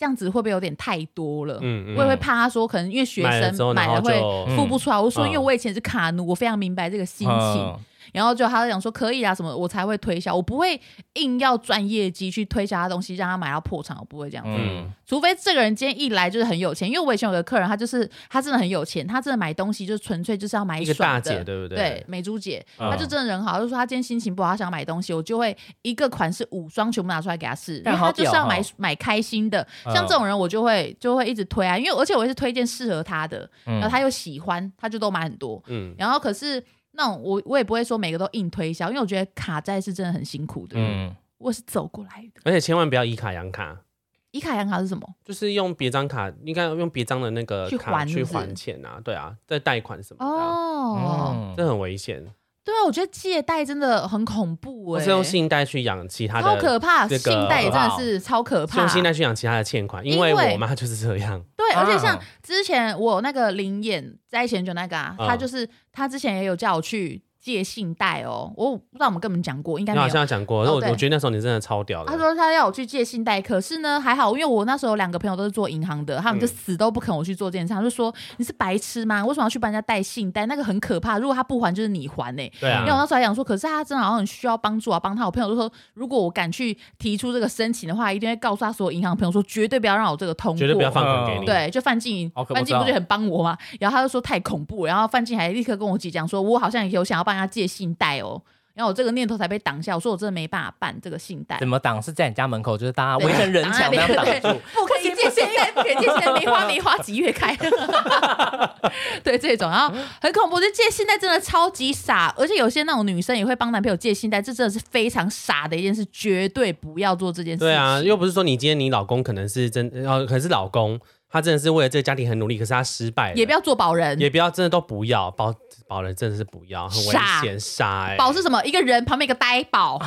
这样子会不会有点太多了？嗯我也会怕他说，可能因为学生买了会付不出来。我就说，嗯因为我以前是卡奴，我非常明白这个心情。嗯然后就他就讲说可以啊什么，我才会推销，我不会硬要赚业绩去推销他东西，让他买到破产，我不会这样子。嗯，除非这个人今天一来就是很有钱，因为我以前有个客人，他就是他真的很有钱，他真的买东西就是纯粹就是要买一个大姐，对不对？对，美珠姐，嗯她就真的人好，她就说她今天心情不好，她想买东西，我就会一个款式五双全部拿出来给她试，因为干好她就是要买买开心的。嗯像这种人，我就会就会一直推啊，因为而且我也是推荐适合她的，然后他又喜欢，他就都买很多。嗯，然后可是那种我我也不会说每个都硬推销，因为我觉得卡债是真的很辛苦的。嗯，我是走过来的。而且千万不要以卡养卡，以卡养卡是什么？就是用别张卡，应该用别张的那个去卡去还是不是还钱啊，对啊，在贷款什么的啊，哦，嗯这很危险。对啊，我觉得借贷真的很恐怖哎、我是用信贷去养其他的，超可怕，信贷也真的是超可怕。用信贷去养其他的欠款，因为我妈就是这样。对，而且像啊之前我那个林演在一起很久那个啊，嗯他就是他之前也有叫我去借信贷哦，我不知道我们跟你们讲过，应该没有。像讲过，那我哦对我觉得那时候你真的超屌的。他说他要我去借信贷，可是呢还好，因为我那时候有两个朋友都是做银行的，他们就嗯死都不肯我去做这件事，他就说你是白痴吗？为什么要去帮人家贷信贷？那个很可怕，如果他不还就是你还呢、对啊因为，我那时候还想说，可是他真的好像很需要帮助啊，帮他。我朋友就说，如果我敢去提出这个申请的话，一定会告诉他所有银行朋友说，绝对不要让我这个通过，绝对不要放款给你。对，就范静好可不知道范静不是很帮我吗？然后他就说太恐怖了，然后范静还立刻跟我姐讲说，我好像有想要帮他借信贷哦。然后我这个念头才被挡下，我说我真的没办法办这个信贷怎。么挡？是在你家门口，就是大家对围成人墙那样挡对住。不可以借信贷，不可以借信贷，没花梅花几月开。对这种，然后很恐怖，就借信贷真的超级傻，而且有些那种女生也会帮男朋友借信贷，这真的是非常傻的一件事，绝对不要做这件事情。对啊，又不是说你今天你老公可能是真，呃，可能是老公，他真的是为了这个家庭很努力，可是他失败了，也不要做保人，也不要真的都不要保保人，真的是不要，很危险，傻哎、保是什么？一个人旁边一个呆宝，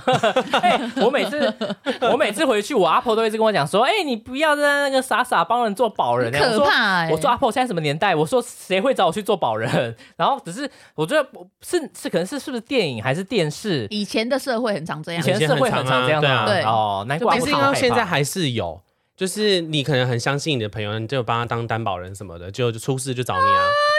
我每次我每次回去，我阿婆都一直跟我讲说：“哎、你不要在那个傻傻帮人做保人。”可怕哎、我说阿婆现在什么年代？我说谁会找我去做保人？然后只是我觉得是是可能是是不是电影还是电视？以前的社会很常这样，以前社会很常这样对哦，难怪其实现在还是有，就是你可能很相信你的朋友，你就帮他当担保人什么的，就就出事就找你啊。哎、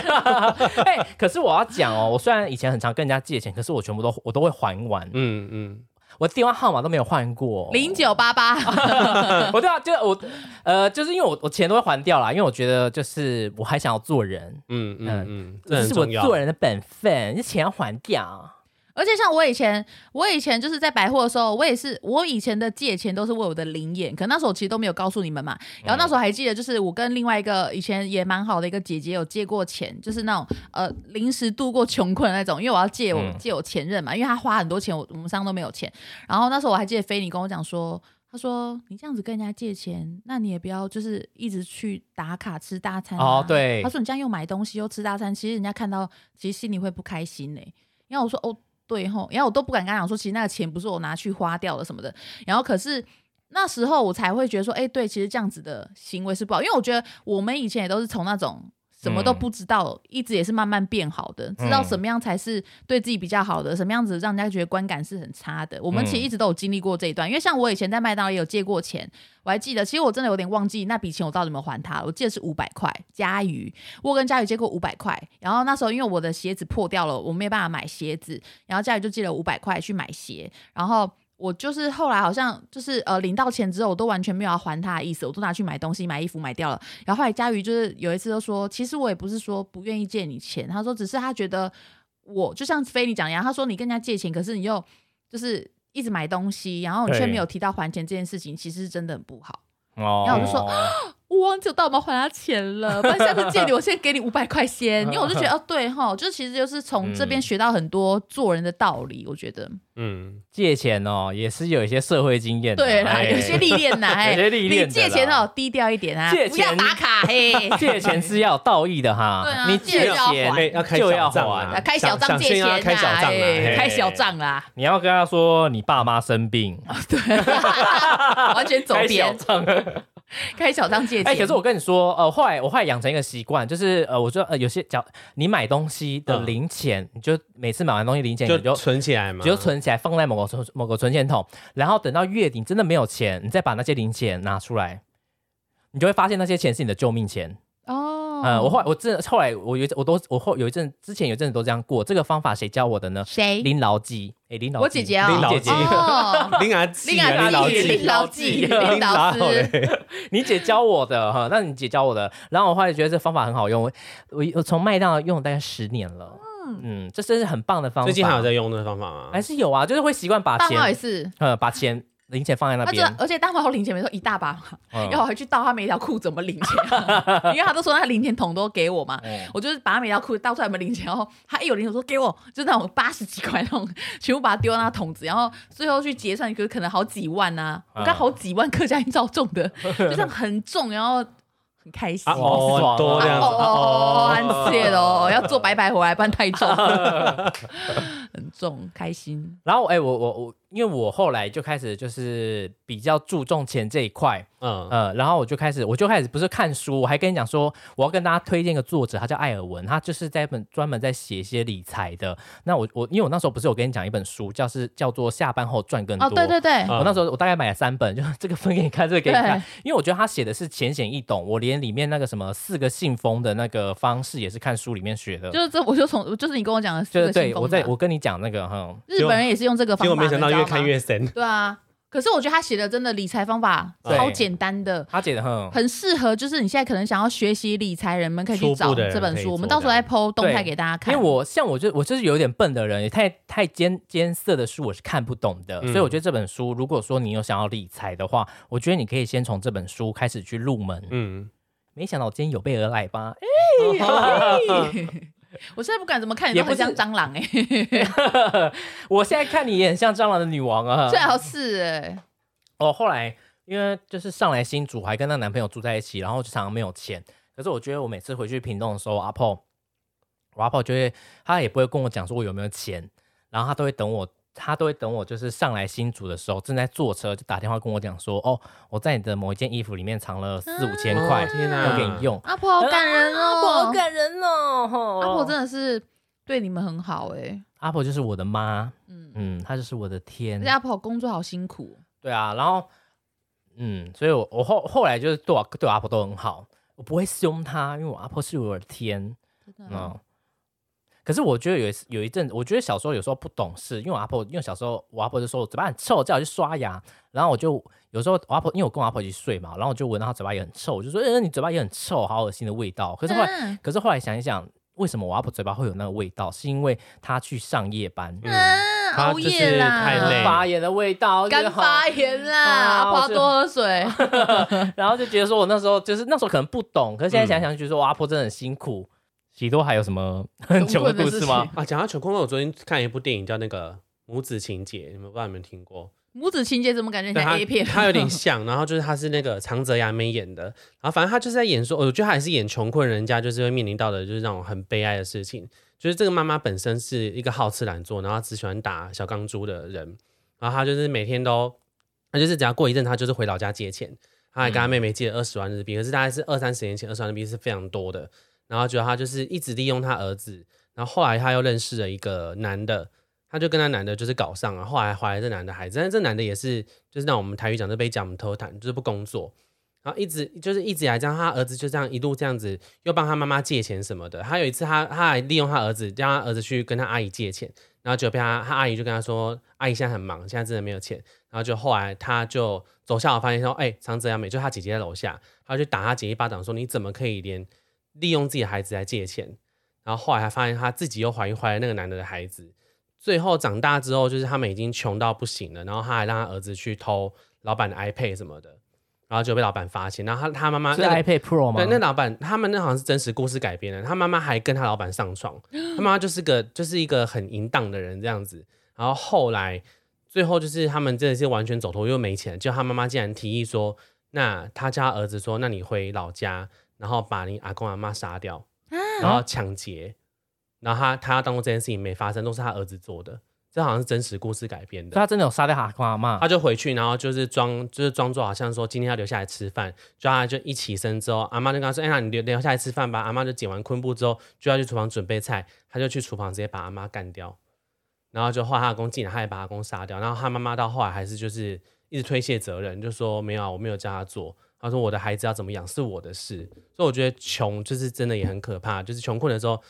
可是我要讲哦，我虽然以前很常跟人家借钱，可是我全部都我都会还完，嗯嗯，我电话号码都没有换过。零九八八，我对啊，就是我呃，就是因为我我钱都会还掉啦，因为我觉得就是我还想要做人，嗯嗯嗯，这这是我。做人的本分，这钱要还掉。而且像我以前，我以前就是在百货的时候，我也是，我以前的借钱都是为我的零眼，可那时候其实都没有告诉你们嘛。然后那时候还记得，就是我跟另外一个以前也蛮好的一个姐姐有借过钱，就是那种呃临时度过穷困的那种，因为我要借我、嗯借我前任嘛，因为他花很多钱，我我们三个都没有钱。然后那时候我还记得菲尼跟我讲说。他说：“你这样子跟人家借钱，那你也不要就是一直去打卡吃大餐、啊、哦对他说：“你这样又买东西又吃大餐，其实人家看到，其实心里会不开心呢、然后我说：“哦，对吼。”然后我都不敢跟他讲说，其实那个钱不是我拿去花掉了什么的。然后可是那时候我才会觉得说：“哎，对，其实这样子的行为是不好。”因为我觉得我们以前也都是从那种。什么都不知道，一直也是慢慢变好的，知道什么样才是对自己比较好的，什么样子让人家觉得观感是很差的。我们其实一直都有经历过这一段，因为像我以前在麦当劳也有借过钱，我还记得，其实我真的有点忘记那笔钱我到底有没有还他了。我记得是五百块，佳瑜，我跟佳瑜借过五百块，然后那时候因为我的鞋子破掉了，我没有办法买鞋子，然后佳瑜就借了五百块去买鞋，然后。我就是后来好像就是呃领到钱之后，我都完全没有要还他的意思，我都拿去买东西、买衣服买掉了。然后后来佳瑜就是有一次就说，其实我也不是说不愿意借你钱，他说只是他觉得我就像菲你讲一样，他说你跟人家借钱，可是你又就是一直买东西，然后你却没有提到还钱这件事情，其实是真的很不好。哦然后我就说我忘记我到底有没有还他钱了，不然下次借你，我先给你五百块先，因为我就觉得哦，对哈，就其实就是从这边学到很多做人的道理，我觉得。嗯，借钱哦，也是有一些社会经验的。对啦，哎。有些历练呐，哎有些历练你借钱哦，低调一点啊，不要打卡嘿。借钱是要有道义的哈。对啊你借钱要开就要小账开小账借钱开小账开小账啦，你要跟他说你爸妈生病，对。完全走偏，账。开小当借钱。哎、可是我跟你说，呃，后来我后来养成一个习惯，就是呃，我说呃，有些叫你买东西的嗯零钱，你就每次买完东西零钱，你就就存起来嘛，你就存起来，放在某个存某个存钱筒，然后等到月底真的没有钱，你再把那些零钱拿出来，你就会发现那些钱是你的救命钱。哦，嗯，我后来我真的后来我有我都我后有一阵之前有一阵子都这样过，这个方法谁教我的呢？谁？林老记，哎，林老，我姐姐啊，林老姐 林啊林啊老记林老记 林老师，你姐教我的哈，那你姐教我的，然后我后来觉得这方法很好用，我我我从麦当劳用了大概十年了，嗯，这真是很棒的方法。最近还有在用那个方法吗？还是有啊，就是会习惯把钱是，呃把钱零钱放在那边，而且大猫零钱没说一大把嘛，嗯。要我还去倒他每条裤怎么零钱啊，因为他都说他零钱桶都给我嘛，嗯。我就是把他每条裤倒出来有没有零钱，然后他一有零钱我说给我，就那种八十几块那种，全部把它丢到那桶子，然后最后去结算，可可能好几万呐、嗯。我看好几万客家音照重的，就这样很重，然后很开心。啊哦，爽很多这样子。哦哦，很谢哦，要做白白回来，不然太重，很重，开心。然后哎、我我我，因为我后来就开始就是比较注重钱这一块，嗯呃，然后我就开始，我就开始不是看书，我还跟你讲说，我要跟大家推荐一个作者，他叫艾尔文，他就是在一本专门在写一些理财的。那我我因为我那时候不是有跟你讲一本书，叫是叫做下班后赚更多。哦，对对对，嗯我那时候我大概买了三本，就这个分给你看，这个给你看，因为我觉得他写的是浅显易懂，我连里面那个什么四个信封的那个方式也是看书里面学的。就是这，我就从就是你跟我讲的四就是个信封嘛对我在我跟你讲那个哈，日本人也是用这个方法，结果没想到越看越深，对啊。可是我觉得他写的真的理财方法对超简单的，他写的很很适合，就是你现在可能想要学习理财，人们可以去找这本书。我们到时候再 PO 动态给大家看。因为我像我就我就是有点笨的人，也太太艰艰涩的书我是看不懂的，嗯所以我觉得这本书，如果说你有想要理财的话，我觉得你可以先从这本书开始去入门。嗯，没想到我今天有备而来吧？我现在不管怎么看，你也不是都很像蟑螂哎，我现在看你也很像蟑螂的女王啊！最好是哎，哦，后来因为就是上来新主，还跟她男朋友住在一起，然后就常常没有钱。可是我觉得我每次回去屏东的时候，阿炮，我阿炮就会，他也不会跟我讲说我有没有钱，然后他都会等我，他都会等我，就是上来新竹的时候，正在坐车，就打电话跟我讲说，哦，我在你的某一件衣服里面藏了四五千块，哦天哪要给你用。阿婆好感人哦阿婆好哦，感人哦！阿婆真的是对你们很好哎，阿婆就是我的妈，嗯，嗯，她就是我的天而且。阿婆工作好辛苦，对啊，然后嗯，所以我我后后来就是对我对我阿婆都很好，我不会凶她，因为我阿婆是我的天，真的。可是我觉得有一次有一阵，我觉得小时候有时候不懂事，因为我阿婆，因为小时候我阿婆就说我嘴巴很臭，叫我去刷牙，然后我就有时候我阿婆，因为我跟我阿婆一起睡嘛，然后我就闻到她嘴巴也很臭，我就说，呃，你嘴巴也很臭，好恶心的味道。可是后来，嗯可是后来想一想，为什么我阿婆嘴巴会有那个味道？是因为她去上夜班，嗯，嗯，熬他就是夜啦，太累发炎的味道，干发炎啦，啊阿婆要多喝水。然后就觉得说我那时候就是那时候可能不懂，可是现在想想就觉得说我阿婆真的很辛苦。喜多还有什么很穷的故事吗？啊，讲到穷困，我昨天看一部电影叫那个《母子情节》，你们不知道有没有听过？母子情节怎么感觉像 A 片？他有点像，然后就是他是那个长泽雅美演的，然后反正他就是在演说，我觉得他也是演穷困人家就是会面临到的就是那种很悲哀的事情，就是这个妈妈本身是一个好吃懒做，然后只喜欢打小钢珠的人，然后他就是每天都，他就是只要过一阵，他就是回老家借钱，他还跟他妹妹借了二十万日币，可是大概是二三十年前，二十万日币是非常多的，然后觉得他就是一直利用他儿子，然后后来他又认识了一个男的。他就跟那男的就是搞上了，后来怀了这男的孩子，但这男的也是就是让我们台语讲就被讲我们偷谈，就是不工作，然后一直就是一直来这样，他儿子就这样一路这样子，又帮他妈妈借钱什么的。他有一次他他还利用他儿子，让他儿子去跟他阿姨借钱，然后就被他他阿姨就跟他说，阿姨现在很忙，现在真的没有钱。然后就后来他就走下楼发现说，哎、长泽雅美就他姐姐在楼下，他就打他姐一巴掌说，你怎么可以连利用自己的孩子来借钱？然后后来还发现他自己又怀孕怀了那个男的的孩子。最后长大之后，就是他们已经穷到不行了，然后他还让他儿子去偷老板的 iPad 什么的，然后就被老板发现。然后他他妈妈是那 iPad Pro 吗？对，那老板他们那好像是真实故事改编的，他妈妈还跟他老板上床，他妈妈就是个就是一个很淫荡的人这样子。然后后来最后就是他们真的是完全走投又没钱，就他妈妈竟然提议说，那他家儿子说，那你回老家，然后把你阿公阿妈杀掉，然后抢劫，然后他他要当做这件事情没发生，都是他儿子做的。这好像是真实故事改编的。他真的有杀掉阿公阿妈他就回去，然后就是装，就是装作好像说今天要留下来吃饭，就他就一起身之后，阿妈就跟他说：“哎、那你留留下来吃饭吧。”阿妈就剪完昆布之后，就要去厨房准备菜，他就去厨房直接把阿妈干掉，然后就后来他阿公进来，他也把阿公杀掉，然后他妈妈到后来还是就是一直推卸责任，就说没有啊，我没有叫他做。他说我的孩子要怎么养是我的事，所以我觉得穷就是真的也很可怕，就是穷困的时候，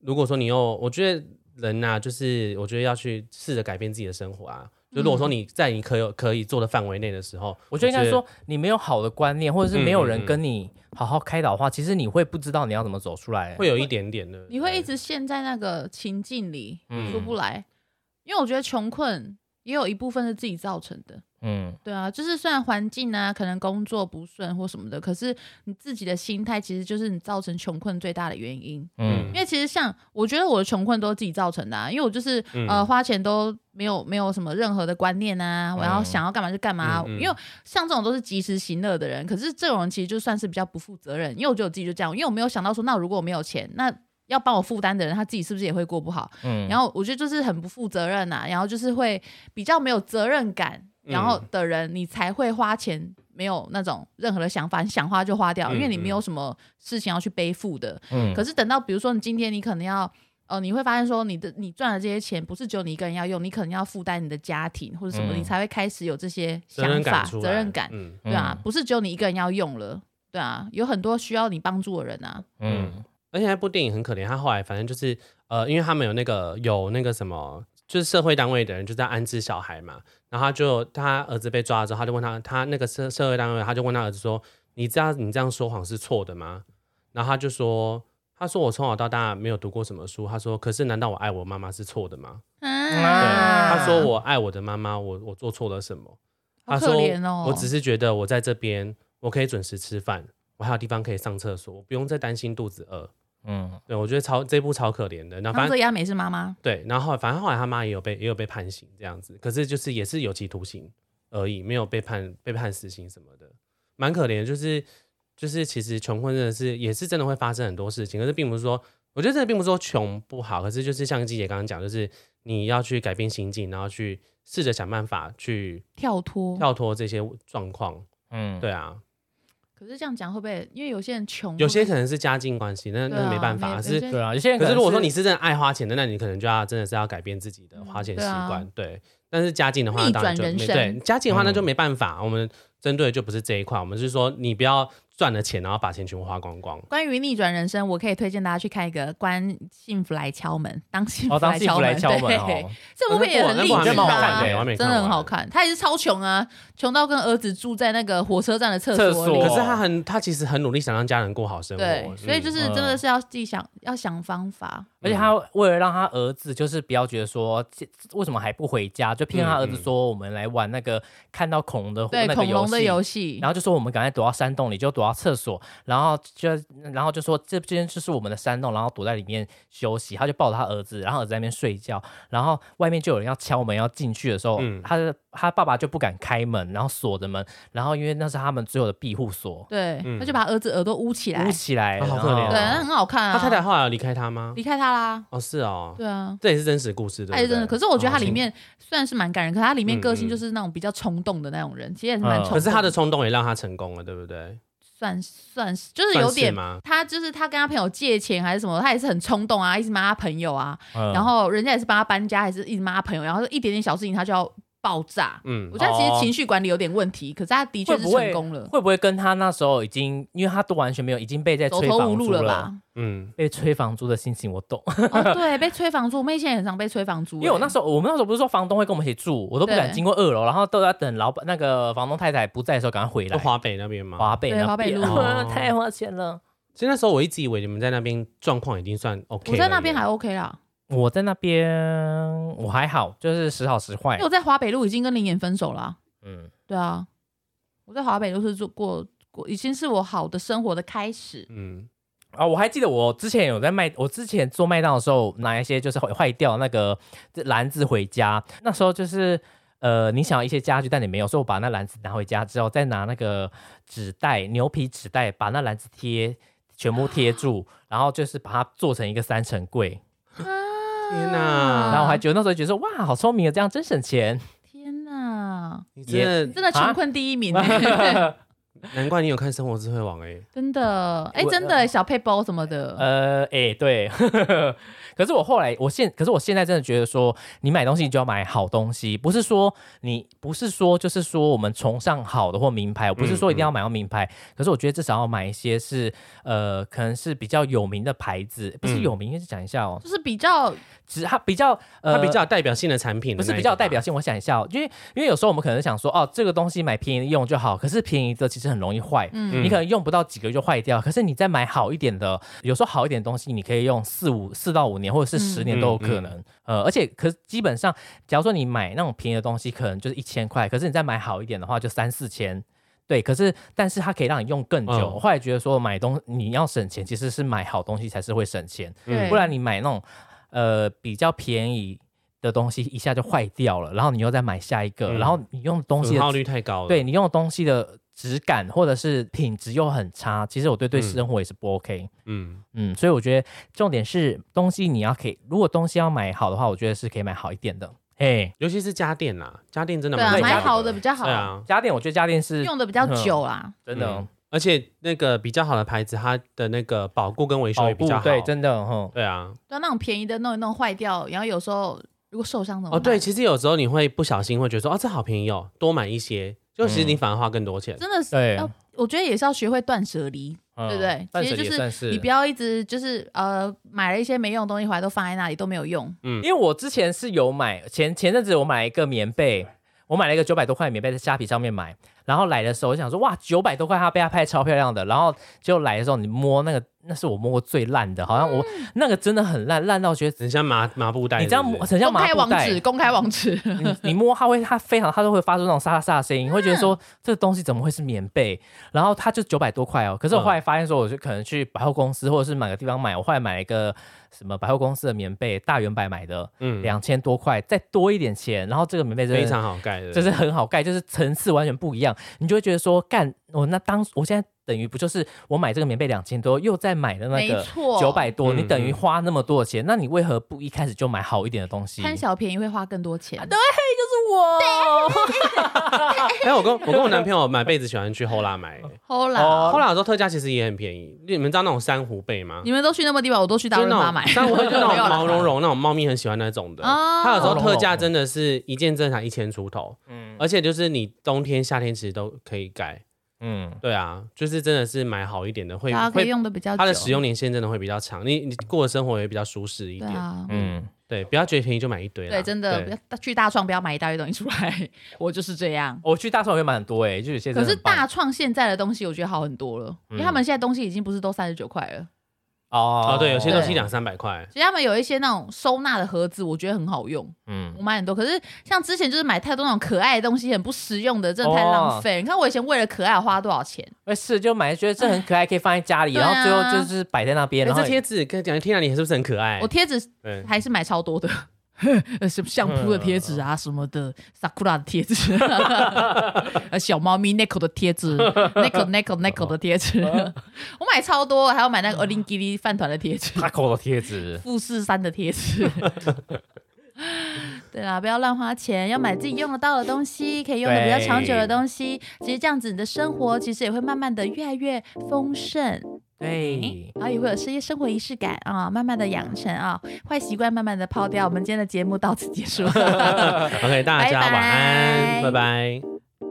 如果说你又，我觉得人呐、就是我觉得要去试着改变自己的生活啊。就如果说你在你可有可以做的范围内的时候，我觉得应该说，你没有好的观念，或者是没有人跟你好好开导的话，其实你会不知道你要怎么走出来。会有一点点的，你会一直陷在那个情境里嗯。出不来，因为我觉得穷困也有一部分是自己造成的。嗯，对啊，就是虽然环境啊，可能工作不顺或什么的，可是你自己的心态其实就是你造成穷困最大的原因。嗯。因为其实像我觉得我的穷困都是自己造成的、啊，因为我就是、嗯。呃花钱都没有没有什么任何的观念啊，我要嗯想要干嘛就干嘛、嗯嗯。因为像这种都是及时行乐的人，可是这种人其实就算是比较不负责任，因为我觉得我自己就这样，因为我没有想到说，那如果我没有钱，那要帮我负担的人，他自己是不是也会过不好？嗯。然后我觉得就是很不负责任呐、然后就是会比较没有责任感，然后嗯的人你才会花钱，没有那种任何的想法，你想花就花掉，嗯因为你没有什么事情要去背负的。嗯。可是等到比如说你今天你可能要。呃，你会发现说你的你赚的这些钱不是只有你一个人要用，你可能要负担你的家庭或者什么，嗯。你才会开始有这些想法、责任感，嗯。对啊，不是只有你一个人要用了，对啊，有很多需要你帮助的人啊，嗯而且那部电影很可怜，他后来反正就是呃，因为他们有那个有那个什么，就是社会单位的人就在安置小孩嘛，然后他就他儿子被抓了之后，他就问他，他那个社社会单位他就问他儿子说：“你知道你这样说谎是错的吗？”然后他就说：“他说我从小到大没有读过什么书。”他说：“可是难道我爱我妈妈是错的吗？”对，啊，他说我爱我的妈妈，我我做错了什么？他说我只是觉得我在这边我可以准时吃饭，我还有地方可以上厕所，我不用再担心肚子饿。嗯。对，我觉得超这部超可怜的。然后反正亚美是妈妈，对，然后反正后来他妈也有被也有被判刑这样子，可是就是也是有期徒刑而已，没有被判被判死刑什么的，蛮可怜的。就是就是其实穷困真的是也是真的会发生很多事情，可是并不是说我觉得这个并不是说穷不好，可是就是像季姐刚刚讲，就是你要去改变心境，然后去试着想办法去跳脱，跳脱这些状况。嗯，对啊，可是这样讲会不会？因为有些人穷，有些可能是家境关系，那啊那没办法。是对啊，有些人可是如果说你是真的爱花钱的，那你可能就要真的是要改变自己的花钱习惯，对。但是家境的话，当然就没对家境的话，嗯那就没办法。我们针对的就不是这一块，我们是说你不要赚了钱，然后把钱全部花光光。关于逆转人生，我可以推荐大家去看一个《关幸福来敲门》，当幸福哦，当幸福来来敲门，对这部片也很励那部还志蛮好看啊的我还没看真的很好看。他也是超穷啊，穷到跟儿子住在那个火车站的厕厕所里。所可是他很，他其实很努力想让家人过好生活。对，嗯所以就是真的是要自己想，要想方法。而且他为了让他儿子就是不要觉得说为什么还不回家，就骗他儿子说我们来玩那个看到恐龙的对，那个恐龙的游。戏，然后就说我们赶快躲到山洞里，就躲到厕所，然后就然后就说这边就是我们的山洞，然后躲在里面休息。他就抱着他儿子，然后儿子在那边睡觉，然后外面就有人要敲门要进去的时候，嗯他的他爸爸就不敢开门，然后锁着门，然后因为那是他们最后的庇护所，对，嗯他就把儿子耳朵捂起来，捂起来，哦好可怜哦对，那很好看啊。他太太后来有离开他吗？离开他啦，哦，是哦，对啊。这也是真实故事，对真的，可是我觉得他里哦面虽然是蛮感人，可是他里面个性就是那种比较冲动的那种人，其实也是蛮嗯冲动。可是他的冲动也让他成功了，对不对？算算是就是有点？他就是他跟他朋友借钱还是什么，他也是很冲动啊，一直骂他朋友啊，嗯然后人家也是帮他搬家，还是一直骂他朋友，然后一点点小事情他就要爆炸。嗯我，觉得他其哦。实情绪管理有点问题，可是他的确不成功了，会不会跟他那时候已经，因为他都完全没有，已经被在走催房租投无路了。吧？嗯，被催房租的心情我懂，哦，对，被催房租，我妹现在也很常被催房租、因为我那时候我们那时候不是说房东会跟我们一起住，我都不敢对。经过二楼，然后都要等老板那个房东太太不在的时候赶快回来。就华北那边吗？华北华北边路。哦。太花钱了。其实那时候我一直以为你们在那边状况已经算 OK，我在那边还了耶 OK 啦，我在那边我还好，就是时好时坏因为。我在华北路已经跟林岩分手了啊、嗯，对啊，我在华北路是做过过，已经是我好的生活的开始。嗯，啊，我还记得我之前有在卖，我之前做麦当的时候拿一些就是坏坏掉那个篮子回家，那时候就是。呃，你想要一些家具，但你没有，所以我把那篮子拿回家之后，再拿那个纸袋、牛皮纸袋，把那篮子贴全部贴住，然后就是把它做成一个三层柜。天天哪。然后我还觉得那时候觉得说，哇，好聪明啊，这样真省钱。天哪，你真的真的穷困第一名、难怪你有看《生活智慧网》哎，真的，哎、我真的小配包什么的，呃，哎、对，可是我后来，我现，可是我现在真的觉得说，你买东西就要买好东西，不是说你不是说就是说我们崇尚好的或名牌，我不是说一定要买到名牌，可是我觉得至少要买一些是呃，可能是比较有名的牌子，不是嗯。有名，是讲一下哦，就是比较只它比较呃它比较有代表性的产品不是比较有代表性，我想一下、哦，因为因为有时候我们可能想说，哦，这个东西买便宜的用就好，可是便宜的其实很容易坏，嗯你可能用不到几个月就坏掉。可是你再买好一点的，有时候好一点的东西，你可以用四五四到五年，或者是十年都有可能。呃，而且可是基本上，假如说你买那种便宜的东西，可能就是一千块，可是你再买好一点的话，就三四千。对，可是但是它可以让你用更久。后来觉得说买东你要省钱，其实是买好东西才是会省钱。对，不然你买那种呃比较便宜的东西，一下就坏掉了，然后你又再买下一个，嗯然后你用的东西损耗率太高了。对你用的东西的质感或者是品质又很差，其实我对对嗯生活也是不 OK。嗯，嗯，所以我觉得重点是东西你要可以，如果东西要买好的话，我觉得是可以买好一点的。哎，尤其是家电啦，家电真的买好的比较好，对啊，家电我觉得家电是用的比较久啦。真的嗯而且那个比较好的牌子，它的那个保固跟维修也比较好。护对，真的哈。对啊。对啊，那种便宜的弄一弄坏掉，然后有时候如果受伤怎么哦，对，其实有时候你会不小心会觉得说，哦，这好便宜哦，多买一些，就其实你反而花更多钱。真的是对。要，我觉得也是要学会断舍离，嗯。对不对？断舍其实就是离也算是。你不要一直就是呃买了一些没用的东西回来都放在那里都没有用。嗯。因为我之前是有买，前前阵子我买了一个棉被，我买了一个九百多块的棉被，在虾皮上面买，然后来的时候我就想说，哇，九百多块，它被它拍超漂亮的，然后结果来的时候你摸那个，那是我摸过最烂的，好像我、那个真的很烂，烂到觉得很像麻麻布袋，你这样摸是不是？很像公开网麻布袋址，，公开网址，你你摸它会，它非常，它都会发出那种沙沙的声音，你会觉得说这个东西怎么会是棉被？然后它就九百多块哦。可是我后来发现说，我就可能去百货公司或者是买个地方买，我后来买了一个什么百货公司的棉被，大圆百买的，嗯，两千多块，再多一点钱，然后这个棉被真的非常好盖的，就是很好盖，就是层次完全不一样，你就会觉得说，干我那当我现在等于不就是我买这个棉被两千多，又再买的那没个，九百多，嗯你等于花那么多的钱，那你为何不一开始就买好一点的东西？贪小便宜会花更多钱。对，就是我。还 有我跟我跟我男朋友买被子喜欢去 Hola 买、欸、后来、哦，Hola 有时候特价其实也很便宜。你们知道那种珊瑚被吗？你们都去那么地方，我都去大润发买。珊瑚被，就是那种 毛茸茸那种猫咪很喜欢那种的。哦它有时候特价真的是一件正常一千出头，嗯而且就是你冬天夏天其实都可以改。嗯，对啊，就是真的是买好一点的，会大家可以会用的比较久。它的使用年限真的会比较长，你你过的生活也比较舒适一点。对啊，嗯，对，不要觉得便宜就买一堆。对，真的不要去大创，不要买一大堆东西出来。我就是这样。我去大创会买很多哎，就是现在可是大创现在的东西，我觉得好很多了，因为他们现在东西已经不是都三十九块了。哦哦，对，有些东西对两三百块。其实他们有一些那种收纳的盒子，我觉得很好用，嗯我买很多。可是像之前就是买太多那种可爱的东西，很不实用的，真的太浪费。你看我以前为了可爱花多少钱？哎是就买觉得这很可爱，可以放在家里，对啊然后最后就是摆在那边，哎，然后这贴纸跟讲，天啊，你是不是很可爱我？贴纸对，还是买超多的。呃，什么相扑的贴纸啊，什么的，sakura 的贴纸，呃，小猫咪，Niko 的贴纸，Nico Nico Nico 的贴纸，我买超多，还要买那个 o l i n g i l i 饭团的贴纸，Taco 的贴纸，富士山的贴纸。对啦，不要乱花钱，要买自己用得到的东西，可以用的比较长久的东西。其实这样子，你的生活其实也会慢慢的越来越丰盛。对，然后也会有一些生活仪式感啊，慢慢的养成啊，坏习惯慢慢的抛掉。我们今天的节目到此结束。OK，大家晚安，拜拜拜拜。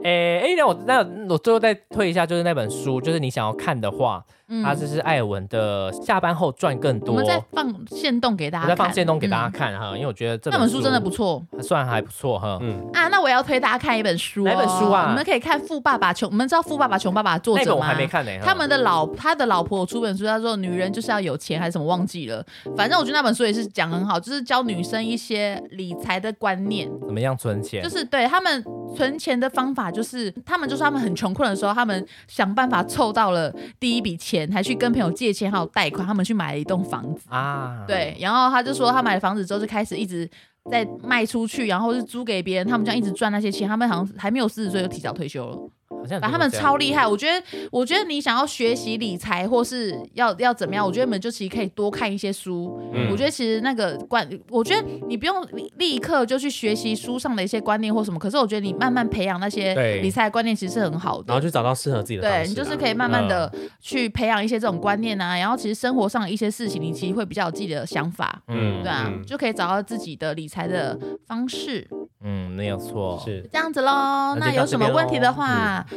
诶诶，那我那我最后再推一下，就是那本书，就是你想要看的话，嗯他这是艾尔文的《下班后赚更多我们》，再放线动给大家我看，再放线动给大家嗯看哈，因为我觉得这那本书真的不错算还不错哈。嗯，啊。那我要推大家看一本书、哦，哪本书啊你们可以看《富爸爸穷》，你们知道《富爸爸穷爸爸》的作者吗？那个我还没看呢。哈他们的老他的老婆有出本书，叫做《女人就是要有钱》还是什么忘记了。反正我觉得那本书也是讲很好，就是教女生一些理财的观念。怎么样存钱？就是对他们存钱的方法，就是他们就是他们很穷困的时候，他们想办法凑到了第一笔钱，还去跟朋友借钱，还有贷款，他们去买了一栋房子。啊，对，然后他就说他买了房子之后就开始一直在卖出去，然后是租给别人，他们这样一直赚那些钱，他们好像还没有四十岁就提早退休了。好像反正他们超厉害，我觉得，我觉得你想要学习理财或是要要怎么样，我觉得你们就其实可以多看一些书。嗯我觉得其实那个观，我觉得你不用立立刻就去学习书上的一些观念或什么，可是我觉得你慢慢培养那些理财观念其实是很好的。然后去找到适合自己的啊。对你就是可以慢慢的去培养一些这种观念啊，然后其实生活上一些事情，你其实会比较有自己的想法，嗯对啊，嗯就可以找到自己的理财的方式。嗯，没有错，是这样子喽。那有什么问题的咯话，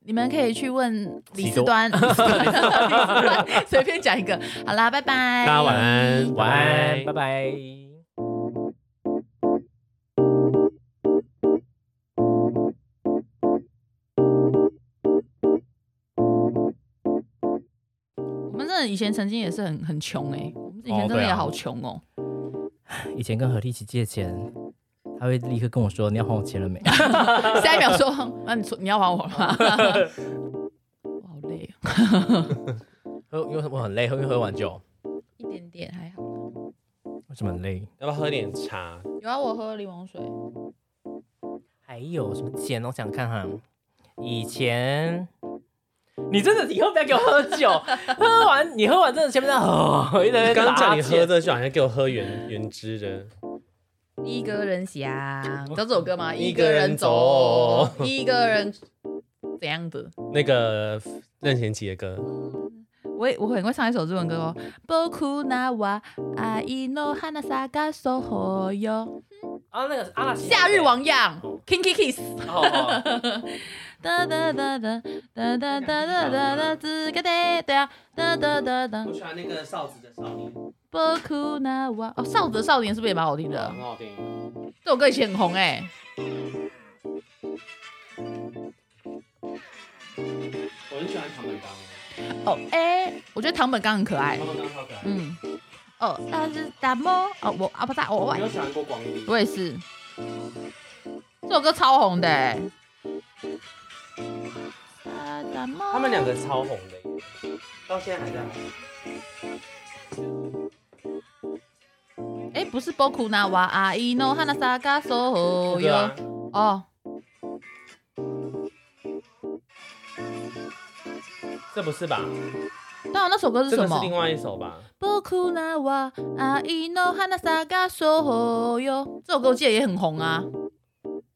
你们可以去问李喜多。四端，李四端随便讲一个。好啦，拜拜，大家晚安，晚安，拜拜拜。我们真的以前曾经也是很很穷哎，我们以前真的也好穷哦。以前跟何丽一起借钱，他会立刻跟我说：“你要还我钱了没 下一秒说，那你说你要还我吗？我好累哦，？” 喝，因为我很累，喝因为喝完酒，一点点还好。为什么很累？要不要喝点茶？有啊，我喝柠檬水。还有什么钱？我想看哈。以前，你真的以后不要给我喝酒，喝完你喝完真的前面在喝，一直在刚刚叫你喝的，就好像给我喝原原汁的。一个人想，你知道这首歌吗？一个人走。一个人怎样的？那个任贤齐的歌，我也我很会唱一首日文歌哦。啊，那个阿拉西夏日王样，Kinky Kiss。哦哦。哒哒哒哒哒哒哒哒哒哒，自个的对啊，哒哒哒哒。喜欢那个哨子的少年，哦，少子的少年是不是也蛮好听的？很好听。这首歌以前很红哎。我很喜欢唐本刚，哦哎，我觉得唐本刚很可爱唐。本刚超可爱。嗯，哦，那是大魔哦，我啊不是我你有喜欢过广义？我也是，这首歌超红的欸。他他们两个超红的，到现在还在红。哎，不是波库纳瓦阿伊诺哈纳萨嘎索哟，哦。这不是吧？对啊，那首歌是什么？是另外一首吧。波库纳瓦阿伊诺哈纳萨嘎索哟，这首歌我记得也很红啊。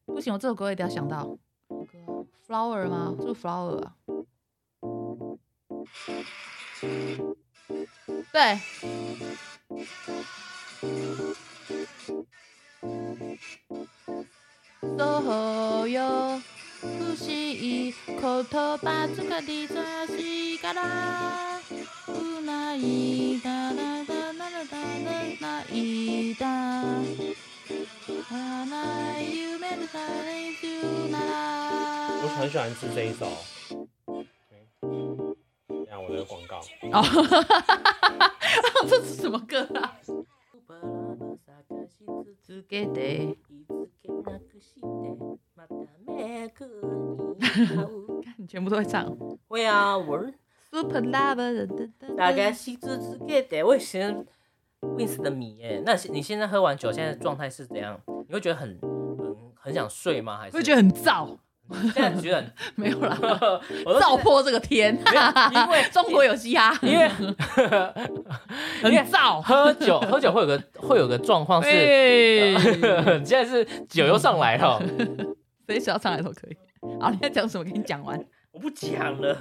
不行，我这首歌一定要想到。Flower 吗？是 Flower。对，所有不思議言葉使りさしからうないだらだらだらないだ花夢のされるなら我很喜欢吃这一首。等一下我的广告，哦， 这是什么歌啊？看你全部都会唱。会啊，我 Super Love，大概是自己给的。我以前 Wins 的迷耶，那你现在喝完酒，现在状态是怎样？你会觉得很很很想睡吗？还是会觉得很燥？现在觉得很 没有啦，我都燥破这个天，因为中国有嘻哈，因为很燥。喝酒喝酒会有个会有个状况是，哎现在是酒又上来了，随时要上来都可以。好，你要讲什么？给你讲完。我不讲了。